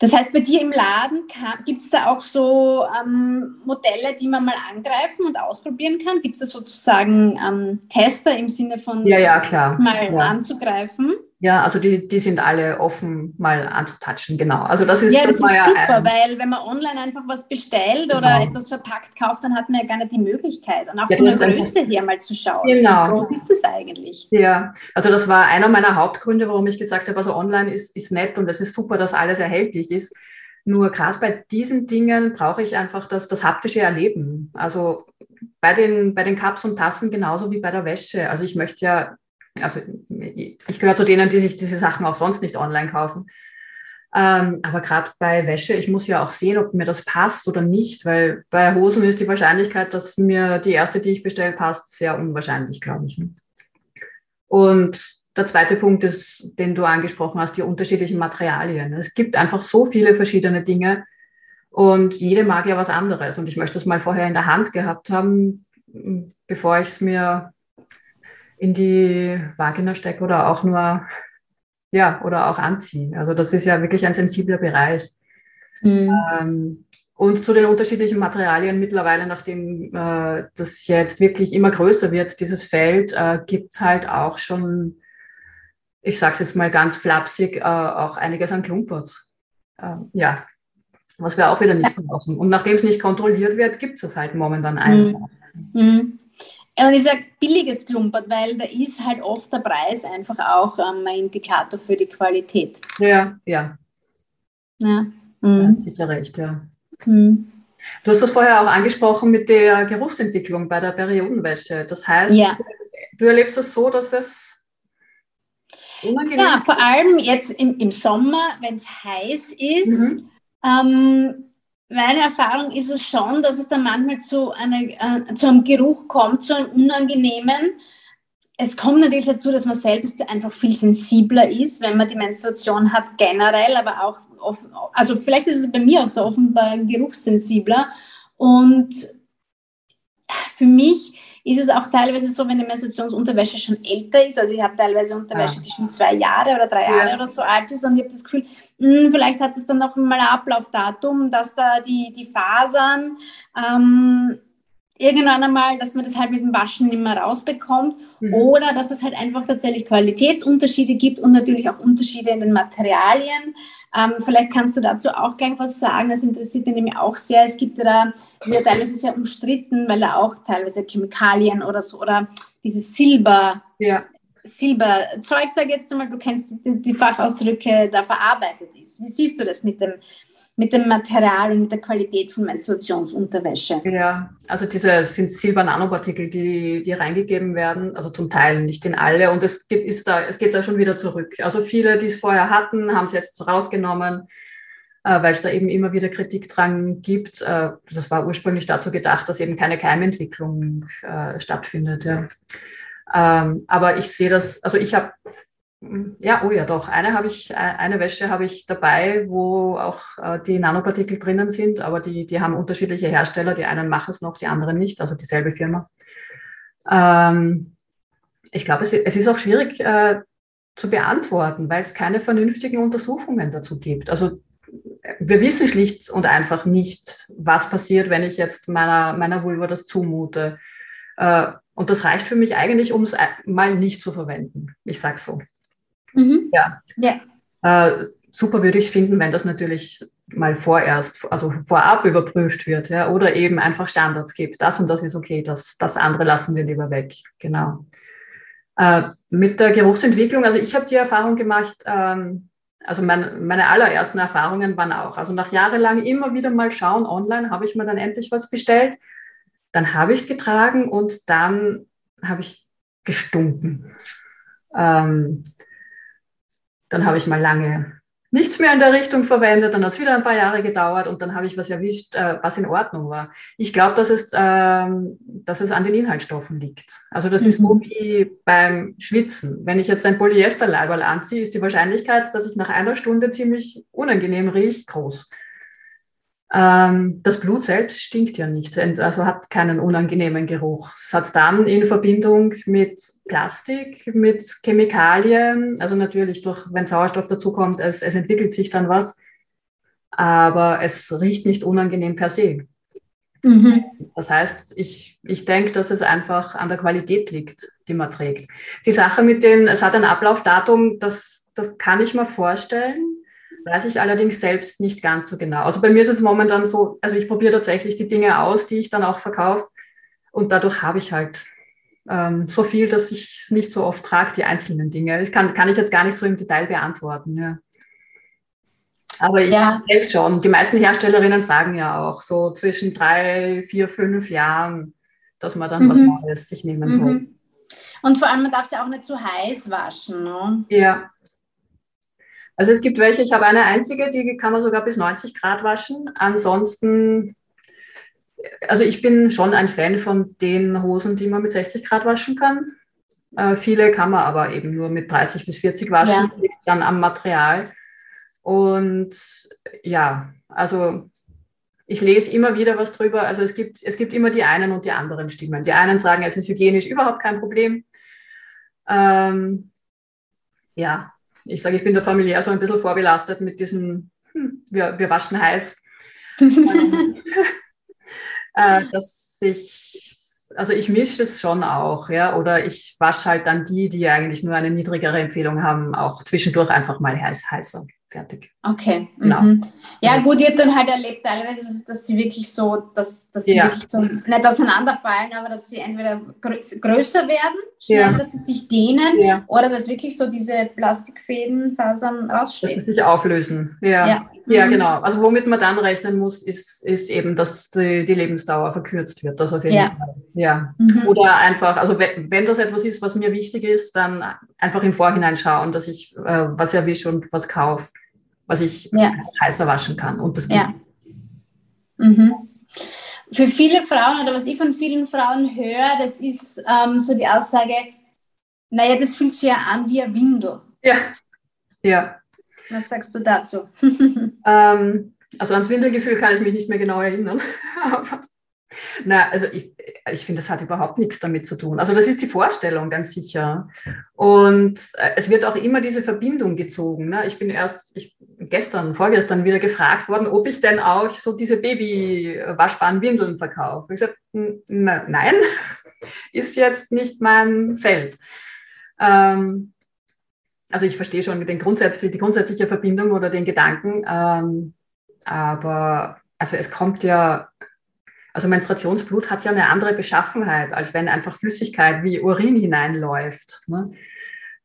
Das heißt, bei dir im Laden gibt es da auch so ähm, Modelle, die man mal angreifen und ausprobieren kann? Gibt es da sozusagen ähm, Tester im Sinne von ja, ja, klar. mal ja. anzugreifen? Ja, also die, die sind alle offen, mal anzutatschen, genau. Also das ist, ja, das, das ist super, ein, weil wenn man online einfach was bestellt genau. oder etwas verpackt kauft, dann hat man ja gar nicht die Möglichkeit, und auch ja, von der Größe her mal zu schauen. Genau. Wie groß ist das eigentlich? Ja, also das war einer meiner Hauptgründe, warum ich gesagt habe, also online ist, ist nett und es ist super, dass alles erhältlich ist. Nur gerade bei diesen Dingen brauche ich einfach das, das haptische Erleben. Also bei den, bei den Cups und Tassen genauso wie bei der Wäsche. Also ich möchte ja also ich gehöre zu denen, die sich diese Sachen auch sonst nicht online kaufen. Ähm, aber gerade bei Wäsche, ich muss ja auch sehen, ob mir das passt oder nicht, weil bei Hosen ist die Wahrscheinlichkeit, dass mir die erste, die ich bestelle, passt, sehr unwahrscheinlich, glaube ich. Und der zweite Punkt ist, den du angesprochen hast, die unterschiedlichen Materialien. Es gibt einfach so viele verschiedene Dinge und jede mag ja was anderes. Und ich möchte es mal vorher in der Hand gehabt haben, bevor ich es mir in die Vagina stecke oder auch nur, ja, oder auch anziehe. Also das ist ja wirklich ein sensibler Bereich. Mhm. Ähm, und zu den unterschiedlichen Materialien mittlerweile, nachdem äh, das jetzt wirklich immer größer wird, dieses Feld, äh, gibt es halt auch schon, ich sage es jetzt mal ganz flapsig, äh, auch einiges an Klumpert. Ähm, ja, was wir auch wieder nicht brauchen. Und nachdem es nicht kontrolliert wird, gibt es es halt momentan einfach. Mhm. Mhm. Und ich sage billiges Klumpert, weil da ist halt oft der Preis einfach auch ähm, ein Indikator für die Qualität. Ja, ja. Ja, mhm. ja sicher recht, ja. Mhm. Du hast das vorher auch angesprochen mit der Geruchsentwicklung bei der Periodenwäsche. Das heißt, ja. du erlebst es das so, dass es unangenehm? Ja, vor allem jetzt im, im Sommer, wenn es heiß ist, mhm. ähm, meine Erfahrung ist es schon, dass es dann manchmal zu, einer, äh, zu einem Geruch kommt, zu einem unangenehmen. Es kommt natürlich dazu, dass man selbst einfach viel sensibler ist, wenn man die Menstruation hat, generell, aber auch, offen, also vielleicht ist es bei mir auch so offenbar geruchssensibler. Und für mich ist es auch teilweise so, wenn die Menstruationsunterwäsche schon älter ist. Also ich habe teilweise Unterwäsche, die schon zwei Jahre oder drei Jahre ja. oder so alt ist und ich habe das Gefühl, mh, hm, vielleicht hat es dann noch mal ein Ablaufdatum, dass da die, die Fasern ähm, irgendwann einmal, dass man das halt mit dem Waschen nicht mehr rausbekommt mhm. oder dass es halt einfach tatsächlich Qualitätsunterschiede gibt und natürlich auch Unterschiede in den Materialien. Ähm, vielleicht kannst du dazu auch gleich was sagen. Das interessiert mich nämlich auch sehr. Es gibt ja da, ja teilweise sehr umstritten, weil da auch teilweise Chemikalien oder so oder dieses Silber, ja. Silberzeug, sag jetzt einmal, du kennst die, die Fachausdrücke, da verarbeitet ist. Wie siehst du das mit dem mit dem Material und mit der Qualität von Menstruationsunterwäsche. Ja, also diese sind Silber-Nanopartikel, die, die reingegeben werden, also zum Teil nicht in alle. Und es, gibt, ist da, es geht da schon wieder zurück. Also viele, die es vorher hatten, haben es jetzt rausgenommen. äh, weil es da eben immer wieder Kritik dran gibt. Äh, das war ursprünglich dazu gedacht, dass eben keine Keimentwicklung äh, stattfindet. Ja. Ähm, aber ich sehe das, also ich habe ja, oh ja, doch. Eine habe ich, eine Wäsche habe ich dabei, wo auch äh, die Nanopartikel drinnen sind, aber die, die haben unterschiedliche Hersteller. Die einen machen es noch, die anderen nicht, also dieselbe Firma. Ähm, ich glaube, es, es, ist auch schwierig äh, zu beantworten, weil es keine vernünftigen Untersuchungen dazu gibt. Also wir wissen schlicht und einfach nicht, was passiert, wenn ich jetzt meiner, meiner Vulva das zumute. Äh, und das reicht für mich eigentlich, um es mal nicht zu verwenden. Ich sage so. Mhm. Ja. ja. Äh, super würde ich es finden, wenn das natürlich mal vorerst, also vorab überprüft wird, ja, oder eben einfach Standards gibt. Das und das ist okay, das, das andere lassen wir lieber weg. Genau. Äh, mit der Geruchsentwicklung, also ich habe die Erfahrung gemacht, ähm, also mein, meine allerersten Erfahrungen waren auch, also nach jahrelang immer wieder mal schauen online, habe ich mir dann endlich was bestellt, dann habe ich es getragen und dann habe ich gestunken. Ähm, dann habe ich mal lange nichts mehr in der Richtung verwendet, dann hat es wieder ein paar Jahre gedauert und dann habe ich was erwischt, äh, was in Ordnung war. Ich glaube, dass, es, ähm, dass es an den Inhaltsstoffen liegt. Also das mhm. ist so wie beim Schwitzen. Wenn ich jetzt ein Polyesterleiberl anziehe, ist die Wahrscheinlichkeit, dass ich nach einer Stunde ziemlich unangenehm rieche, groß. Ähm, das Blut selbst stinkt ja nicht, also hat keinen unangenehmen Geruch. Es hat dann in Verbindung mit Plastik, mit Chemikalien, also natürlich durch, wenn Sauerstoff dazukommt, es, es entwickelt sich dann was, aber es riecht nicht unangenehm per se. Mhm. Das heißt, ich, ich denke, dass es einfach an der Qualität liegt, die man trägt. Die Sache mit den, es hat ein Ablaufdatum, das, das kann ich mir vorstellen weiß ich allerdings selbst nicht ganz so genau. Also bei mir ist es momentan so, also ich probiere tatsächlich die Dinge aus, die ich dann auch verkaufe. Und dadurch habe ich halt ähm, so viel, dass ich nicht so oft trage, die einzelnen Dinge. Ich kann, kann ich jetzt gar nicht so im Detail beantworten. Ja. Aber ich ja. denke schon, die meisten Herstellerinnen sagen ja auch so zwischen drei, vier, fünf Jahren, dass man dann mhm. was Neues sich nehmen soll. Mhm. Und vor allem, man darf es ja auch nicht zu heiß waschen. Ne? Ja, also es gibt welche, ich habe eine einzige, die kann man sogar bis 90 Grad waschen. Ansonsten, also ich bin schon ein Fan von den Hosen, die man mit 60 Grad waschen kann. Äh, viele kann man aber eben nur mit 30 bis 40 waschen, ja. dann am Material. Und ja, also ich lese immer wieder was drüber. Also es gibt, es gibt immer die einen und die anderen Stimmen. Die einen sagen, es ist hygienisch überhaupt kein Problem. Ähm, ja, ich sage, ich bin da familiär so ein bisschen vorbelastet mit diesem, hm, wir, wir waschen heiß. äh, dass ich, also ich mische es schon auch, ja, oder ich wasche halt dann die, die eigentlich nur eine niedrigere Empfehlung haben, auch zwischendurch einfach mal heiß, heißer fertig. Okay. Genau. Mhm. Ja, also gut, ihr habt dann halt erlebt teilweise, dass sie wirklich so, dass, dass sie ja. wirklich so nicht auseinanderfallen, aber dass sie entweder größer werden, schnell, ja. dass sie sich dehnen ja. oder dass wirklich so diese Plastikfäden, Fasern rausstechen. Dass sie sich auflösen. Ja. Ja, ja mhm. genau. Also womit man dann rechnen muss, ist, ist eben, dass die, die Lebensdauer verkürzt wird. Das auf jeden Fall. Ja. Mhm. Oder einfach, also wenn, wenn das etwas ist, was mir wichtig ist, dann einfach im Vorhinein schauen, dass ich äh, was erwische und was kaufe was ich ja. heißer waschen kann. Und das geht. Ja. Mhm. Für viele Frauen oder was ich von vielen Frauen höre, das ist ähm, so die Aussage, naja, das fühlt sich ja an wie ein Windel. Ja. Ja. Was sagst du dazu? ähm, also ans Windelgefühl kann ich mich nicht mehr genau erinnern. Na, also ich, ich finde, das hat überhaupt nichts damit zu tun. Also das ist die Vorstellung ganz sicher. Und äh, es wird auch immer diese Verbindung gezogen. Ne? Ich bin erst ich, gestern, vorgestern wieder gefragt worden, ob ich denn auch so diese Baby-waschbaren Windeln verkaufe. Ich gesagt, nein, ist jetzt nicht mein Feld. Ähm, also ich verstehe schon den grundsätzlich, die grundsätzliche Verbindung oder den Gedanken, ähm, aber also es kommt ja also Menstruationsblut hat ja eine andere Beschaffenheit, als wenn einfach Flüssigkeit wie Urin hineinläuft. Ne?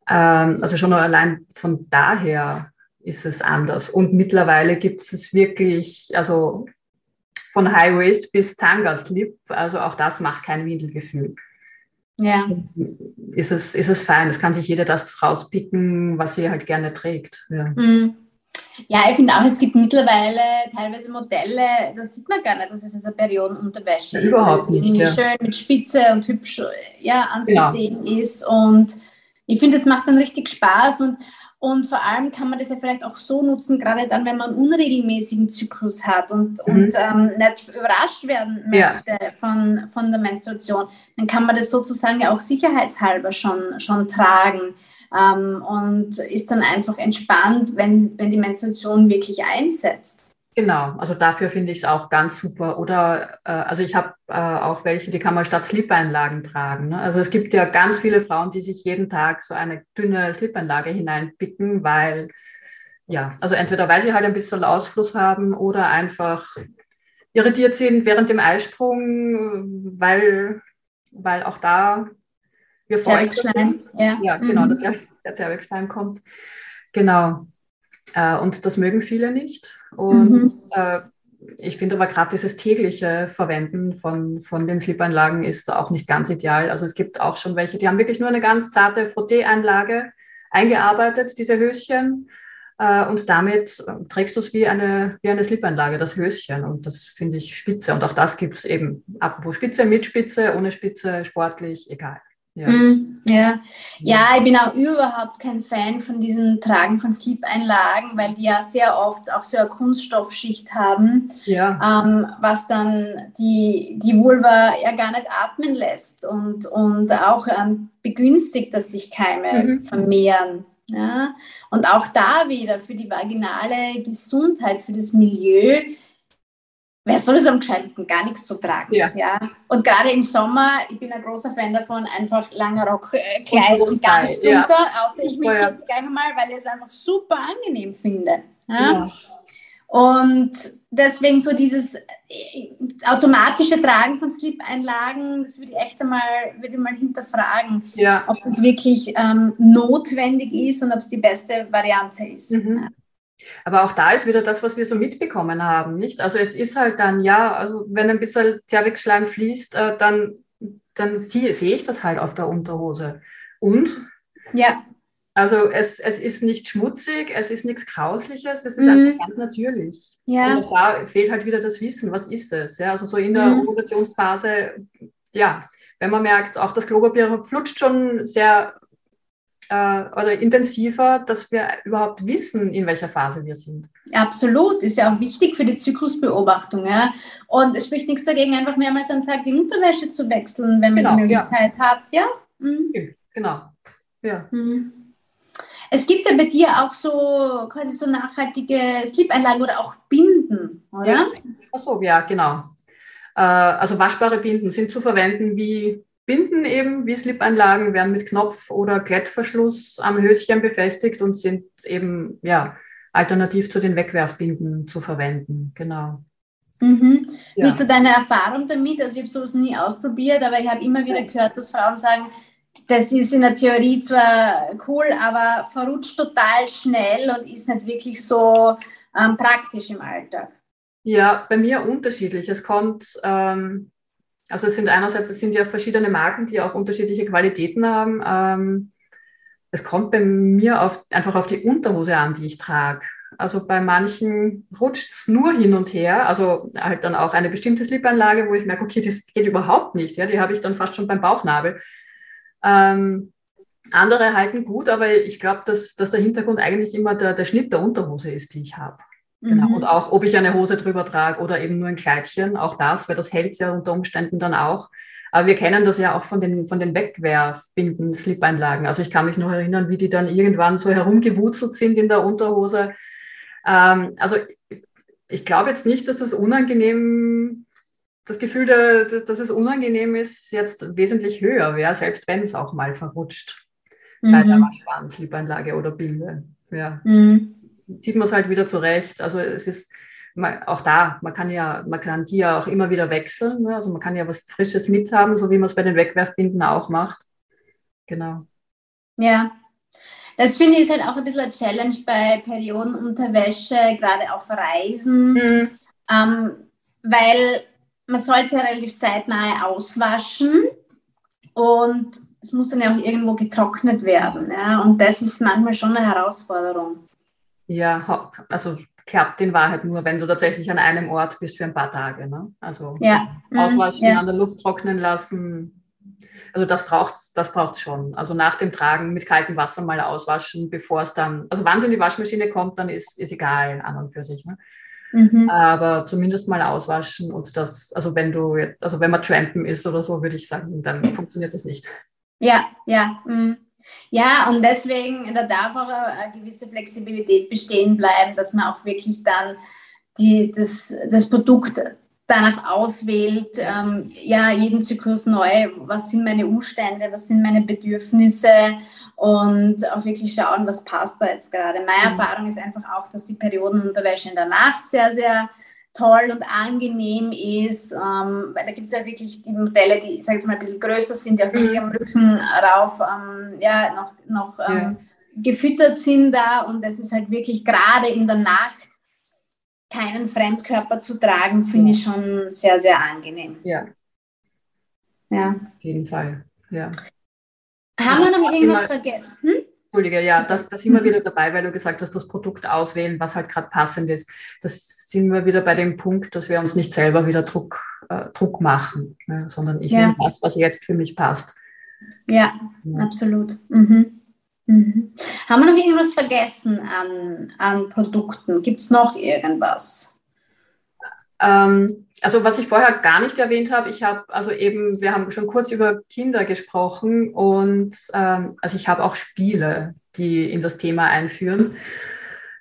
Ähm, also schon allein von daher ist es anders. Und mittlerweile gibt es wirklich, also von High Waist bis Tanga Slip, also auch das macht kein Windelgefühl. Ja. Ist es, ist es fein. Es kann sich jeder das rauspicken, was sie halt gerne trägt. Ja. Mhm. Ja, ich finde auch, es gibt mittlerweile teilweise Modelle, da sieht man gar nicht, dass es eine Periodenunterwäsche ja, ist. Überhaupt nicht. Ja. schön mit Spitze und hübsch ja, anzusehen ja. ist. Und ich finde, es macht dann richtig Spaß und und vor allem kann man das ja vielleicht auch so nutzen, gerade dann, wenn man einen unregelmäßigen Zyklus hat und, mhm. und ähm, nicht überrascht werden möchte ja. von, von der Menstruation. Dann kann man das sozusagen ja auch sicherheitshalber schon, schon tragen ähm, und ist dann einfach entspannt, wenn, wenn die Menstruation wirklich einsetzt. Genau, also dafür finde ich es auch ganz super. Oder äh, also ich habe äh, auch welche, die kann man statt Slip-Einlagen tragen. Ne? Also es gibt ja ganz viele Frauen, die sich jeden Tag so eine dünne Slip-Einlage hineinpicken, weil ja, also entweder weil sie halt ein bisschen Ausfluss haben oder einfach irritiert sind während dem Eisprung, weil, weil auch da wir feucht sind. Ja, ja genau, mhm. der, der Zervixschleim kommt. Genau. Äh, und das mögen viele nicht. Und mhm. äh, ich finde aber gerade dieses tägliche Verwenden von, von den Slip-Einlagen ist auch nicht ganz ideal. Also es gibt auch schon welche, die haben wirklich nur eine ganz zarte Frotté-Einlage eingearbeitet, diese Höschen. Äh, und damit trägst du es wie eine, wie eine Slip-Einlage, das Höschen. Und das finde ich spitze. Und auch das gibt es eben, apropos Spitze, mit Spitze, ohne Spitze, sportlich, egal. Ja. Mm, ja. ja, ich bin auch überhaupt kein Fan von diesem Tragen von Sleep-Einlagen, weil die ja sehr oft auch so eine Kunststoffschicht haben, ja. ähm, was dann die, die Vulva ja gar nicht atmen lässt und, und auch ähm, begünstigt, dass sich Keime mhm. vermehren. Ja? Und auch da wieder für die vaginale Gesundheit, für das Milieu wäre sowieso am gescheitesten, gar nichts zu tragen. Ja. ja. Und gerade im Sommer, ich bin ein großer Fan davon, einfach langer Rock, äh, und, und gar nichts drunter, ja. oute ich mich ja. jetzt gleich mal, weil ich es einfach super angenehm finde. Ja? ja. Und deswegen so dieses äh, automatische Tragen von Slip-Einlagen, das würde ich echt einmal, würde ich mal hinterfragen, ja. ob das wirklich ähm, notwendig ist und ob es die beste Variante ist. Mhm. Aber auch da ist wieder das, was wir so mitbekommen haben, nicht? Also es ist halt dann, ja, also wenn ein bisschen Zervixschleim fließt, äh, dann, dann sehe seh ich das halt auf der Unterhose. Und? Ja. Also es, es ist nicht schmutzig, es ist nichts Grausliches, es ist mhm. einfach ganz natürlich. Ja. Und da fehlt halt wieder das Wissen, was ist es? Ja, also so in der mhm. Ovulationsphase, ja, wenn man merkt, auch das Klopapier flutscht schon sehr oder intensiver, dass wir überhaupt wissen, in welcher Phase wir sind. Absolut, ist ja auch wichtig für die Zyklusbeobachtung. Ja? Und es spricht nichts dagegen, einfach mehrmals am Tag die Unterwäsche zu wechseln, wenn man genau, die Möglichkeit ja. hat. Ja? Mhm. Genau. Ja. Mhm. Es gibt ja bei dir auch so quasi so nachhaltige Slip-Einlagen oder auch Binden, oder? Ja. Achso, ja, genau. Äh, also waschbare Binden sind zu verwenden wie Binden eben wie Slip-Einlagen werden mit Knopf oder Klettverschluss am Höschen befestigt und sind eben ja alternativ zu den Wegwerfbinden zu verwenden. Genau. Mhm. Ja. Wie ist deine Erfahrung damit? Also ich habe sowas nie ausprobiert, aber ich habe immer wieder gehört, dass Frauen sagen, das ist in der Theorie zwar cool, aber verrutscht total schnell und ist nicht wirklich so ähm, praktisch im Alltag. Ja, bei mir unterschiedlich. Es kommt ähm, also es sind einerseits, es sind ja verschiedene Marken, die auch unterschiedliche Qualitäten haben. Ähm, es kommt bei mir auf, einfach auf die Unterhose an, die ich trage. Also bei manchen rutscht es nur hin und her. Also halt dann auch eine bestimmte Slipanlage, wo ich merke, okay, das geht überhaupt nicht. Ja, die habe ich dann fast schon beim Bauchnabel. Ähm, andere halten gut, aber ich glaube, dass, dass der Hintergrund eigentlich immer der, der Schnitt der Unterhose ist, die ich habe. Genau. Mhm. Und auch, ob ich eine Hose drüber trage oder eben nur ein Kleidchen, auch das, weil das hält ja unter Umständen dann auch. Aber wir kennen das ja auch von den, von den Wegwerfbinden, Slip-Einlagen. Also ich kann mich noch erinnern, wie die dann irgendwann so herumgewurzelt sind in der Unterhose. Ähm, also ich glaube jetzt nicht, dass das unangenehm, das Gefühl, der, dass es unangenehm ist, jetzt wesentlich höher wäre, selbst wenn es auch mal verrutscht mhm. bei der mhm. Waschbahn, Slip-Einlage oder Binde. Ja. Mhm zieht man es halt wieder zurecht. Also es ist auch da, man kann ja, man kann die ja auch immer wieder wechseln. Ne? Also man kann ja was Frisches mithaben, so wie man es bei den Wegwerfbinden auch macht. Genau. Ja. Das finde ich ist halt auch ein bisschen eine Challenge bei Periodenunterwäsche, gerade auf Reisen, mhm. ähm, weil man sollte relativ zeitnah auswaschen und es muss dann ja auch irgendwo getrocknet werden. Ja? Und das ist manchmal schon eine Herausforderung. Ja, also klappt in Wahrheit nur, wenn du tatsächlich an einem Ort bist für ein paar Tage. Ne? Also ja. auswaschen, ja. an der Luft trocknen lassen. Also das braucht es das braucht's schon. Also nach dem Tragen mit kaltem Wasser mal auswaschen, bevor es dann, also wann es in die Waschmaschine kommt, dann ist, ist egal an und für sich. Ne? Mhm. Aber zumindest mal auswaschen und das, also wenn du, also wenn man trampen ist oder so, würde ich sagen, dann funktioniert das nicht. Ja, ja. Mh. Ja, und deswegen, da darf auch eine gewisse Flexibilität bestehen bleiben, dass man auch wirklich dann die, das, das Produkt danach auswählt, ähm, ja, jeden Zyklus neu, was sind meine Umstände, was sind meine Bedürfnisse und auch wirklich schauen, was passt da jetzt gerade. Meine mhm. Erfahrung ist einfach auch, dass die Periodenunterwäsche in der Nacht sehr, sehr toll und angenehm ist, ähm, weil da gibt es ja wirklich die Modelle, die, ich sage jetzt mal, ein bisschen größer sind, die auch wirklich mhm. am Rücken rauf, ähm, ja, noch, noch ähm, ja. gefüttert sind da und es ist halt wirklich gerade in der Nacht keinen Fremdkörper zu tragen, finde ich schon sehr, sehr angenehm. Ja. Ja. Auf jeden Fall, ja. Haben wir noch irgendwas vergessen? Hm? Entschuldige, ja, das, das wir wieder dabei, weil du gesagt hast, das Produkt auswählen, was halt gerade passend ist. Das sind wir wieder bei dem Punkt, dass wir uns nicht selber wieder Druck, äh, Druck machen, ne, sondern ich ja. nehme das, was jetzt für mich passt. Ja, ja. absolut. Mhm. Mhm. Haben wir noch irgendwas vergessen an, an Produkten? Gibt es noch irgendwas? Ähm, also was ich vorher gar nicht erwähnt habe, ich habe also eben, wir haben schon kurz über Kinder gesprochen und ähm, also ich habe auch Spiele, die in das Thema einführen.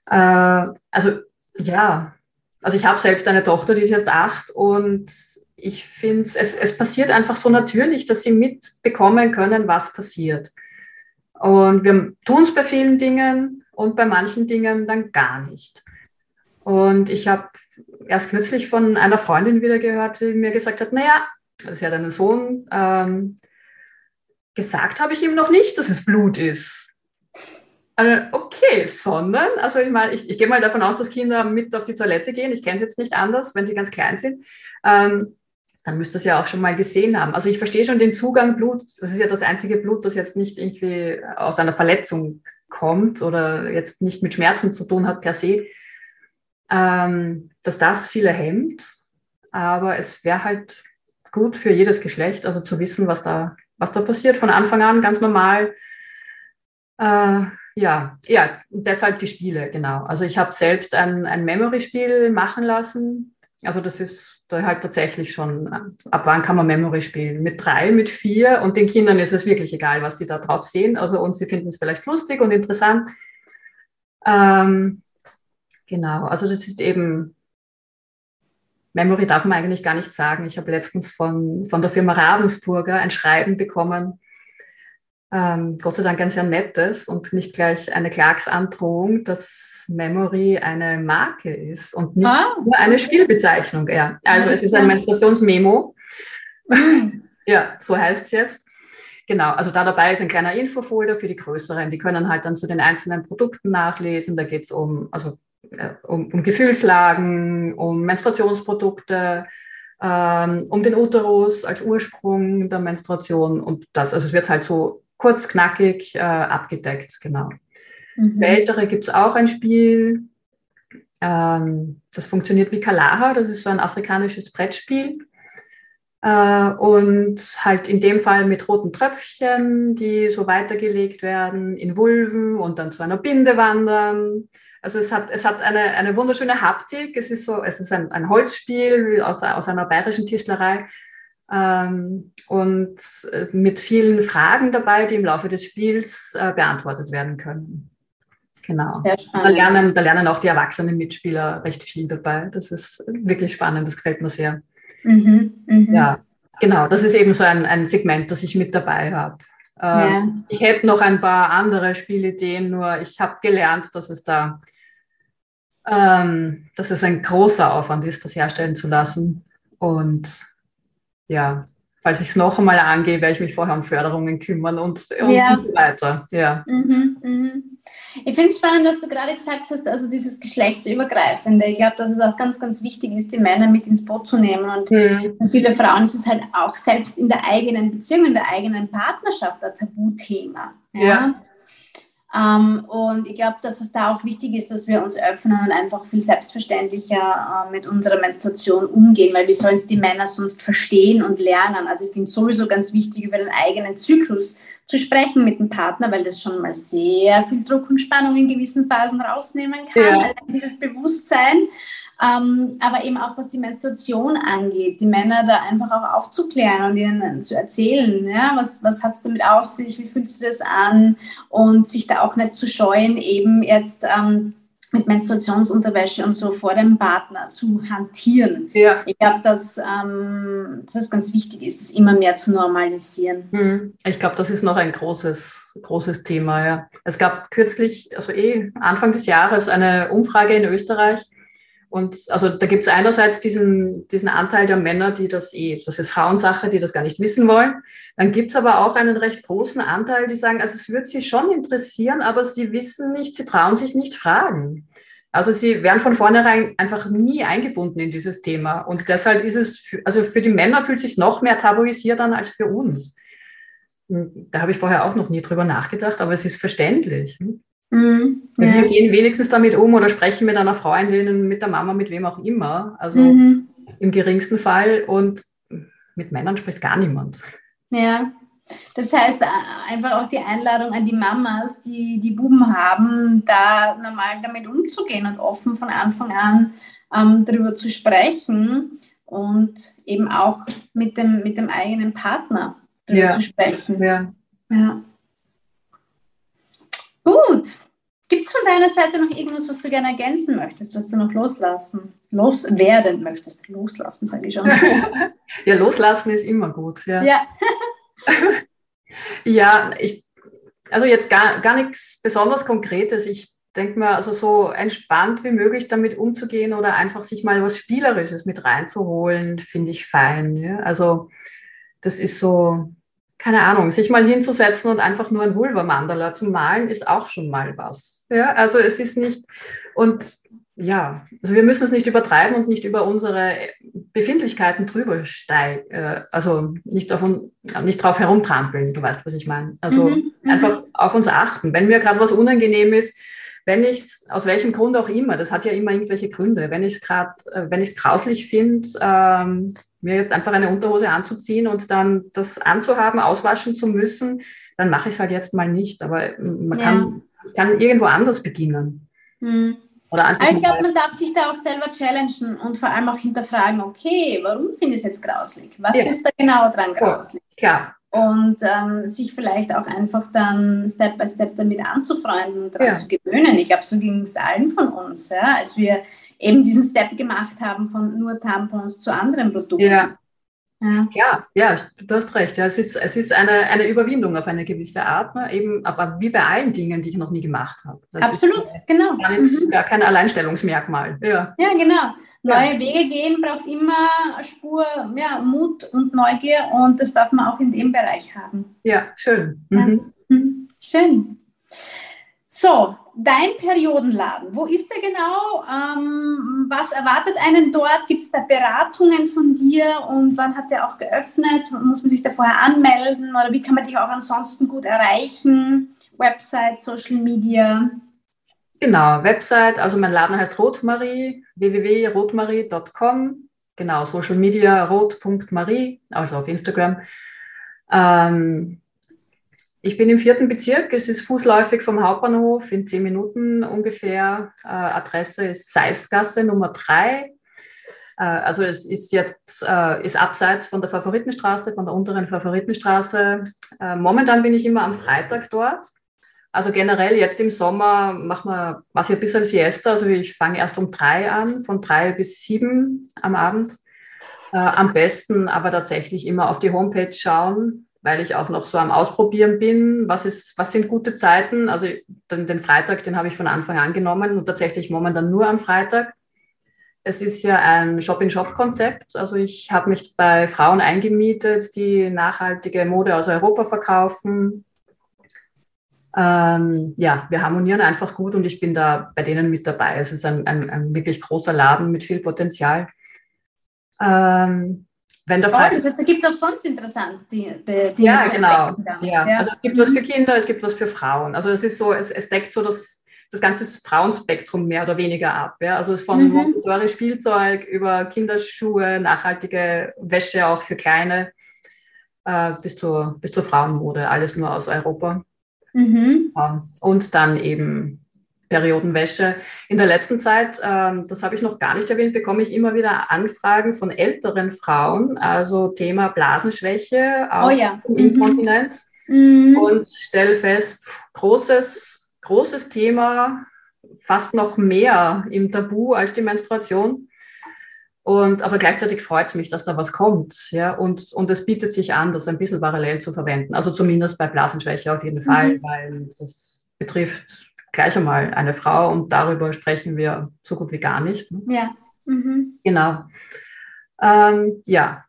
Äh, also ja, also ich habe selbst eine Tochter, die ist jetzt acht und ich finde es, es passiert einfach so natürlich, dass sie mitbekommen können, was passiert. Und wir tun es bei vielen Dingen und bei manchen Dingen dann gar nicht. Und ich habe erst kürzlich von einer Freundin wieder gehört, die mir gesagt hat, naja, sie hat einen Sohn, ähm, gesagt habe ich ihm noch nicht, dass es Blut ist. Also, okay, sondern, also ich meine, ich, ich gehe mal davon aus, dass Kinder mit auf die Toilette gehen. Ich kenne es jetzt nicht anders, wenn sie ganz klein sind. Ähm, dann müsst ihr es ja auch schon mal gesehen haben. Also ich verstehe schon den Zugang Blut. Das ist ja das einzige Blut, das jetzt nicht irgendwie aus einer Verletzung kommt oder jetzt nicht mit Schmerzen zu tun hat per se ähm, dass das viele hemmt. Aber es wäre halt gut für jedes Geschlecht, also zu wissen, was da, was da passiert von Anfang an, ganz normal. Äh, ja, ja, deshalb die Spiele, genau. Also ich habe selbst ein, ein Memory-Spiel machen lassen. Also das ist da halt tatsächlich schon, ab wann kann man Memory spielen? Mit drei, mit vier und den Kindern ist es wirklich egal, was sie da drauf sehen. Also und sie finden es vielleicht lustig und interessant. Ähm, Genau, also das ist eben, Memory darf man eigentlich gar nicht sagen. Ich habe letztens von, von der Firma Ravensburger ein Schreiben bekommen, ähm, Gott sei Dank ein sehr nettes und nicht gleich eine Klagsandrohung, dass Memory eine Marke ist und nicht ah, nur eine Spielbezeichnung. Ja. Also es ist ein Menstruationsmemo. ja, so heißt es jetzt. Genau, also da dabei ist ein kleiner Infofolder für die Größeren. Die können halt dann zu den einzelnen Produkten nachlesen. Da geht es um, also äh, um, um, Gefühlslagen, um Menstruationsprodukte, ähm, um den Uterus als Ursprung der Menstruation und das. Also es wird halt so kurz, knackig äh, abgedeckt, genau. Mhm. Für Ältere gibt es auch ein Spiel, ähm, das funktioniert wie Kalaha, das ist so ein afrikanisches Brettspiel. Äh, und halt in dem Fall mit roten Tröpfchen, die so weitergelegt werden in Vulven und dann zu einer Binde wandern. Also es hat, es hat eine, eine wunderschöne Haptik. Es ist so, es ist ein, ein Holzspiel aus, aus einer bayerischen Tischlerei. Ähm, und äh, mit vielen Fragen dabei, die im Laufe des Spiels äh, beantwortet werden können. Genau. Da lernen, da lernen auch die erwachsenen Mitspieler recht viel dabei. Das ist wirklich spannend, das gefällt mir sehr. Mhm, mh. Ja, genau. Das ist eben so ein, ein Segment, das ich mit dabei habe. Ja. Ähm, ich hätte noch ein paar andere Spielideen, nur ich habe gelernt, dass es da, ähm, dass es ein großer Aufwand ist, das herstellen zu lassen. Und ja, falls ich es noch einmal angehe, werde ich mich vorher um Förderungen kümmern und, und, ja. und so weiter. Ja. Mhm, mh. Ich finde es spannend, was du gerade gesagt hast, also dieses Geschlechtsübergreifende. Ich glaube, dass es auch ganz, ganz wichtig ist, die Männer mit ins Boot zu nehmen. Und mhm. für viele Frauen ist es halt auch selbst in der eigenen Beziehung, in der eigenen Partnerschaft ein Tabuthema. Ja. ja. Ähm, und ich glaube, dass es da auch wichtig ist, dass wir uns öffnen und einfach viel selbstverständlicher äh, mit unserer Menstruation umgehen, weil wie sollen es die Männer sonst verstehen und lernen? Also ich finde es sowieso ganz wichtig, über den eigenen Zyklus zu sprechen mit dem Partner, weil das schon mal sehr viel Druck und Spannung in gewissen Phasen rausnehmen kann, ja. dieses Bewusstsein. Ähm, aber eben auch was die Menstruation angeht, die Männer da einfach auch aufzuklären und ihnen zu erzählen, ja, was, was hat es damit auf sich, wie fühlst du das an und sich da auch nicht zu scheuen, eben jetzt ähm, mit Menstruationsunterwäsche und so vor dem Partner zu hantieren. Ja. Ich glaube, dass, ähm, dass es ganz wichtig ist, es immer mehr zu normalisieren. Hm. Ich glaube, das ist noch ein großes, großes Thema. Ja. Es gab kürzlich, also eh Anfang des Jahres, eine Umfrage in Österreich, und also da gibt es einerseits diesen, diesen Anteil der Männer, die das eh, das ist Frauensache, die das gar nicht wissen wollen. Dann gibt es aber auch einen recht großen Anteil, die sagen, also es würde sie schon interessieren, aber sie wissen nicht, sie trauen sich nicht fragen. Also sie werden von vornherein einfach nie eingebunden in dieses Thema. Und deshalb ist es, für, also für die Männer fühlt sich noch mehr tabuisiert an als für uns. Da habe ich vorher auch noch nie drüber nachgedacht, aber es ist verständlich. Hm? Mhm, ja. Wir gehen wenigstens damit um oder sprechen mit einer Freundin, mit der Mama, mit wem auch immer. Also mhm. im geringsten Fall. Und mit Männern spricht gar niemand. Ja, das heißt einfach auch die Einladung an die Mamas, die die Buben haben, da normal damit umzugehen und offen von Anfang an ähm, darüber zu sprechen und eben auch mit dem, mit dem eigenen Partner darüber ja. zu sprechen. Ja. ja. Gut. Gibt es von deiner Seite noch irgendwas, was du gerne ergänzen möchtest, was du noch loslassen, loswerden möchtest? Loslassen, sage ich schon. ja, loslassen ist immer gut. Ja, ja. ja ich, also jetzt gar, gar nichts besonders Konkretes. Ich denke mir, also so entspannt wie möglich damit umzugehen oder einfach sich mal was Spielerisches mit reinzuholen, finde ich fein. Ja? Also das ist so, keine Ahnung, sich mal hinzusetzen und einfach nur ein Vulva-Mandala zu malen, ist auch schon mal was. Ja, also es ist nicht, und ja, also wir müssen es nicht übertreiben und nicht über unsere Befindlichkeiten drüber steigen, äh, also nicht, auf, nicht drauf herumtrampeln, du weißt, was ich meine. Also mhm, mhm. einfach auf uns achten. Wenn mir gerade was unangenehm ist, wenn ich es, aus welchem Grund auch immer, das hat ja immer irgendwelche Gründe, wenn ich es gerade, äh, wenn ich es grauslich finde, ähm, mir jetzt einfach eine Unterhose anzuziehen und dann das anzuhaben, auswaschen zu müssen, dann mache ich es halt jetzt mal nicht. Aber man ja. kann, kann irgendwo anders beginnen. Hm. Ich glaube, man darf sich da auch selber challengen und vor allem auch hinterfragen, okay, warum finde ich es jetzt grauslich? Was ja. ist da genau dran grauslich? Oh, klar. Und ähm, sich vielleicht auch einfach dann Step by Step damit anzufreunden und daran ja. zu gewöhnen. Ich glaube, so ging es allen von uns, ja, als wir eben diesen Step gemacht haben von nur Tampons zu anderen Produkten. Ja. Ja. ja, ja, du hast recht. Ja, es ist, es ist eine, eine Überwindung auf eine gewisse Art, ne? eben, aber wie bei allen Dingen, die ich noch nie gemacht habe. Das Absolut, ist, genau. Gar, nicht, mhm. gar kein Alleinstellungsmerkmal. Ja, ja genau. Neue ja. Wege gehen braucht immer eine Spur ja, Mut und Neugier und das darf man auch in dem Bereich haben. Ja, schön. Mhm. Mhm. Schön. So, dein Periodenladen, wo ist der genau? Ähm, was erwartet einen dort? Gibt es da Beratungen von dir und wann hat der auch geöffnet? Muss man sich da vorher anmelden oder wie kann man dich auch ansonsten gut erreichen? Website, Social Media? Genau, Website, also mein Laden heißt Rotmarie, www.rotmarie.com. Genau, Social Media rot.marie, also auf Instagram. Ähm, ich bin im vierten Bezirk. Es ist fußläufig vom Hauptbahnhof in zehn Minuten ungefähr. Äh, Adresse ist Seisgasse Nummer drei. Äh, also es ist jetzt äh, ist abseits von der Favoritenstraße, von der unteren Favoritenstraße. Äh, momentan bin ich immer am Freitag dort. Also generell jetzt im Sommer machen wir was ja ein bisschen Siesta. Also ich fange erst um drei an, von drei bis sieben am Abend. Äh, am besten aber tatsächlich immer auf die Homepage schauen weil ich auch noch so am Ausprobieren bin, was, ist, was sind gute Zeiten. Also den, den Freitag, den habe ich von Anfang an genommen und tatsächlich momentan nur am Freitag. Es ist ja ein Shop-in-Shop-Konzept. Also ich habe mich bei Frauen eingemietet, die nachhaltige Mode aus Europa verkaufen. Ähm, ja, wir harmonieren einfach gut und ich bin da bei denen mit dabei. Es ist ein, ein, ein wirklich großer Laden mit viel Potenzial. Ähm, wenn der. Oh, das heißt, da gibt es auch sonst interessant die, die, die Ja, genau. Ja. ja. Also es gibt mhm. was für Kinder, es gibt was für Frauen. Also es ist so, es, es deckt so das, das ganze Frauenspektrum mehr oder weniger ab. Ja? Also es ist von mhm. Montessori-Spielzeug über Kinderschuhe, nachhaltige Wäsche auch für Kleine äh, bis, zur, bis zur Frauenmode, alles nur aus Europa. Mhm. Ähm, und dann eben Periodenwäsche. In der letzten Zeit, ähm, das habe ich noch gar nicht erwähnt, bekomme ich immer wieder Anfragen von älteren Frauen, also Thema Blasenschwäche, auch oh ja. Inkontinenz. Mhm. Und stelle fest, großes, großes Thema, fast noch mehr im Tabu als die Menstruation. Und, aber gleichzeitig freut es mich, dass da was kommt. Ja? Und, und es bietet sich an, das ein bisschen parallel zu verwenden. Also zumindest bei Blasenschwäche auf jeden Fall, mhm. weil das betrifft gleich einmal eine Frau und darüber sprechen wir so gut wie gar nicht. Ne? Ja. Mhm. Genau. Ähm, ja,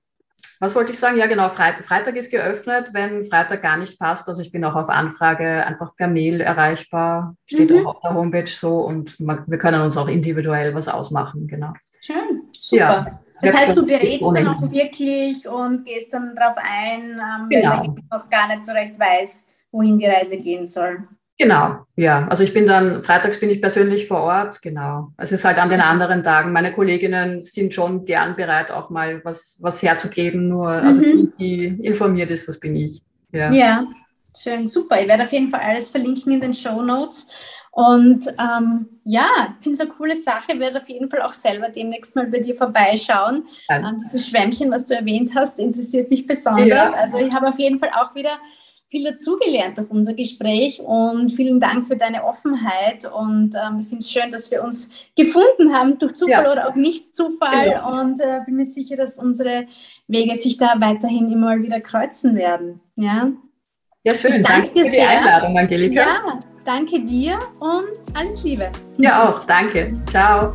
was wollte ich sagen? Ja, genau, Freitag, Freitag ist geöffnet, wenn Freitag gar nicht passt. Also ich bin auch auf Anfrage einfach per Mail erreichbar, steht mhm. auch auf der Homepage so und man, wir können uns auch individuell was ausmachen, genau. Schön, super. Ja. Das heißt, du berätst dann auch wirklich und gehst dann darauf ein, ähm, genau. weil der noch gar nicht so recht weiß, wohin die Reise gehen soll. Genau, ja. Also ich bin dann, freitags bin ich persönlich vor Ort, genau. Es ist halt an den anderen Tagen. Meine Kolleginnen sind schon gern bereit, auch mal was, was herzugeben, nur also mhm. die, die informiert ist, das bin ich. Ja. ja, schön, super. Ich werde auf jeden Fall alles verlinken in den Show Notes. Und ähm, ja, finde es eine coole Sache. Ich werde auf jeden Fall auch selber demnächst mal bei dir vorbeischauen. Ähm, dieses Schwämmchen, was du erwähnt hast, interessiert mich besonders. Ja. Also ich habe auf jeden Fall auch wieder viel dazugelernt durch unser Gespräch und vielen Dank für deine Offenheit. Und ähm, ich finde es schön, dass wir uns gefunden haben, durch Zufall ja. oder auch nicht Zufall. Ja. Und äh, bin mir sicher, dass unsere Wege sich da weiterhin immer wieder kreuzen werden. Ja, ja schön. Ich danke, danke dir für die sehr. Einladung, Angelika. Ja, danke dir und alles Liebe. Ja auch. Danke. Ciao.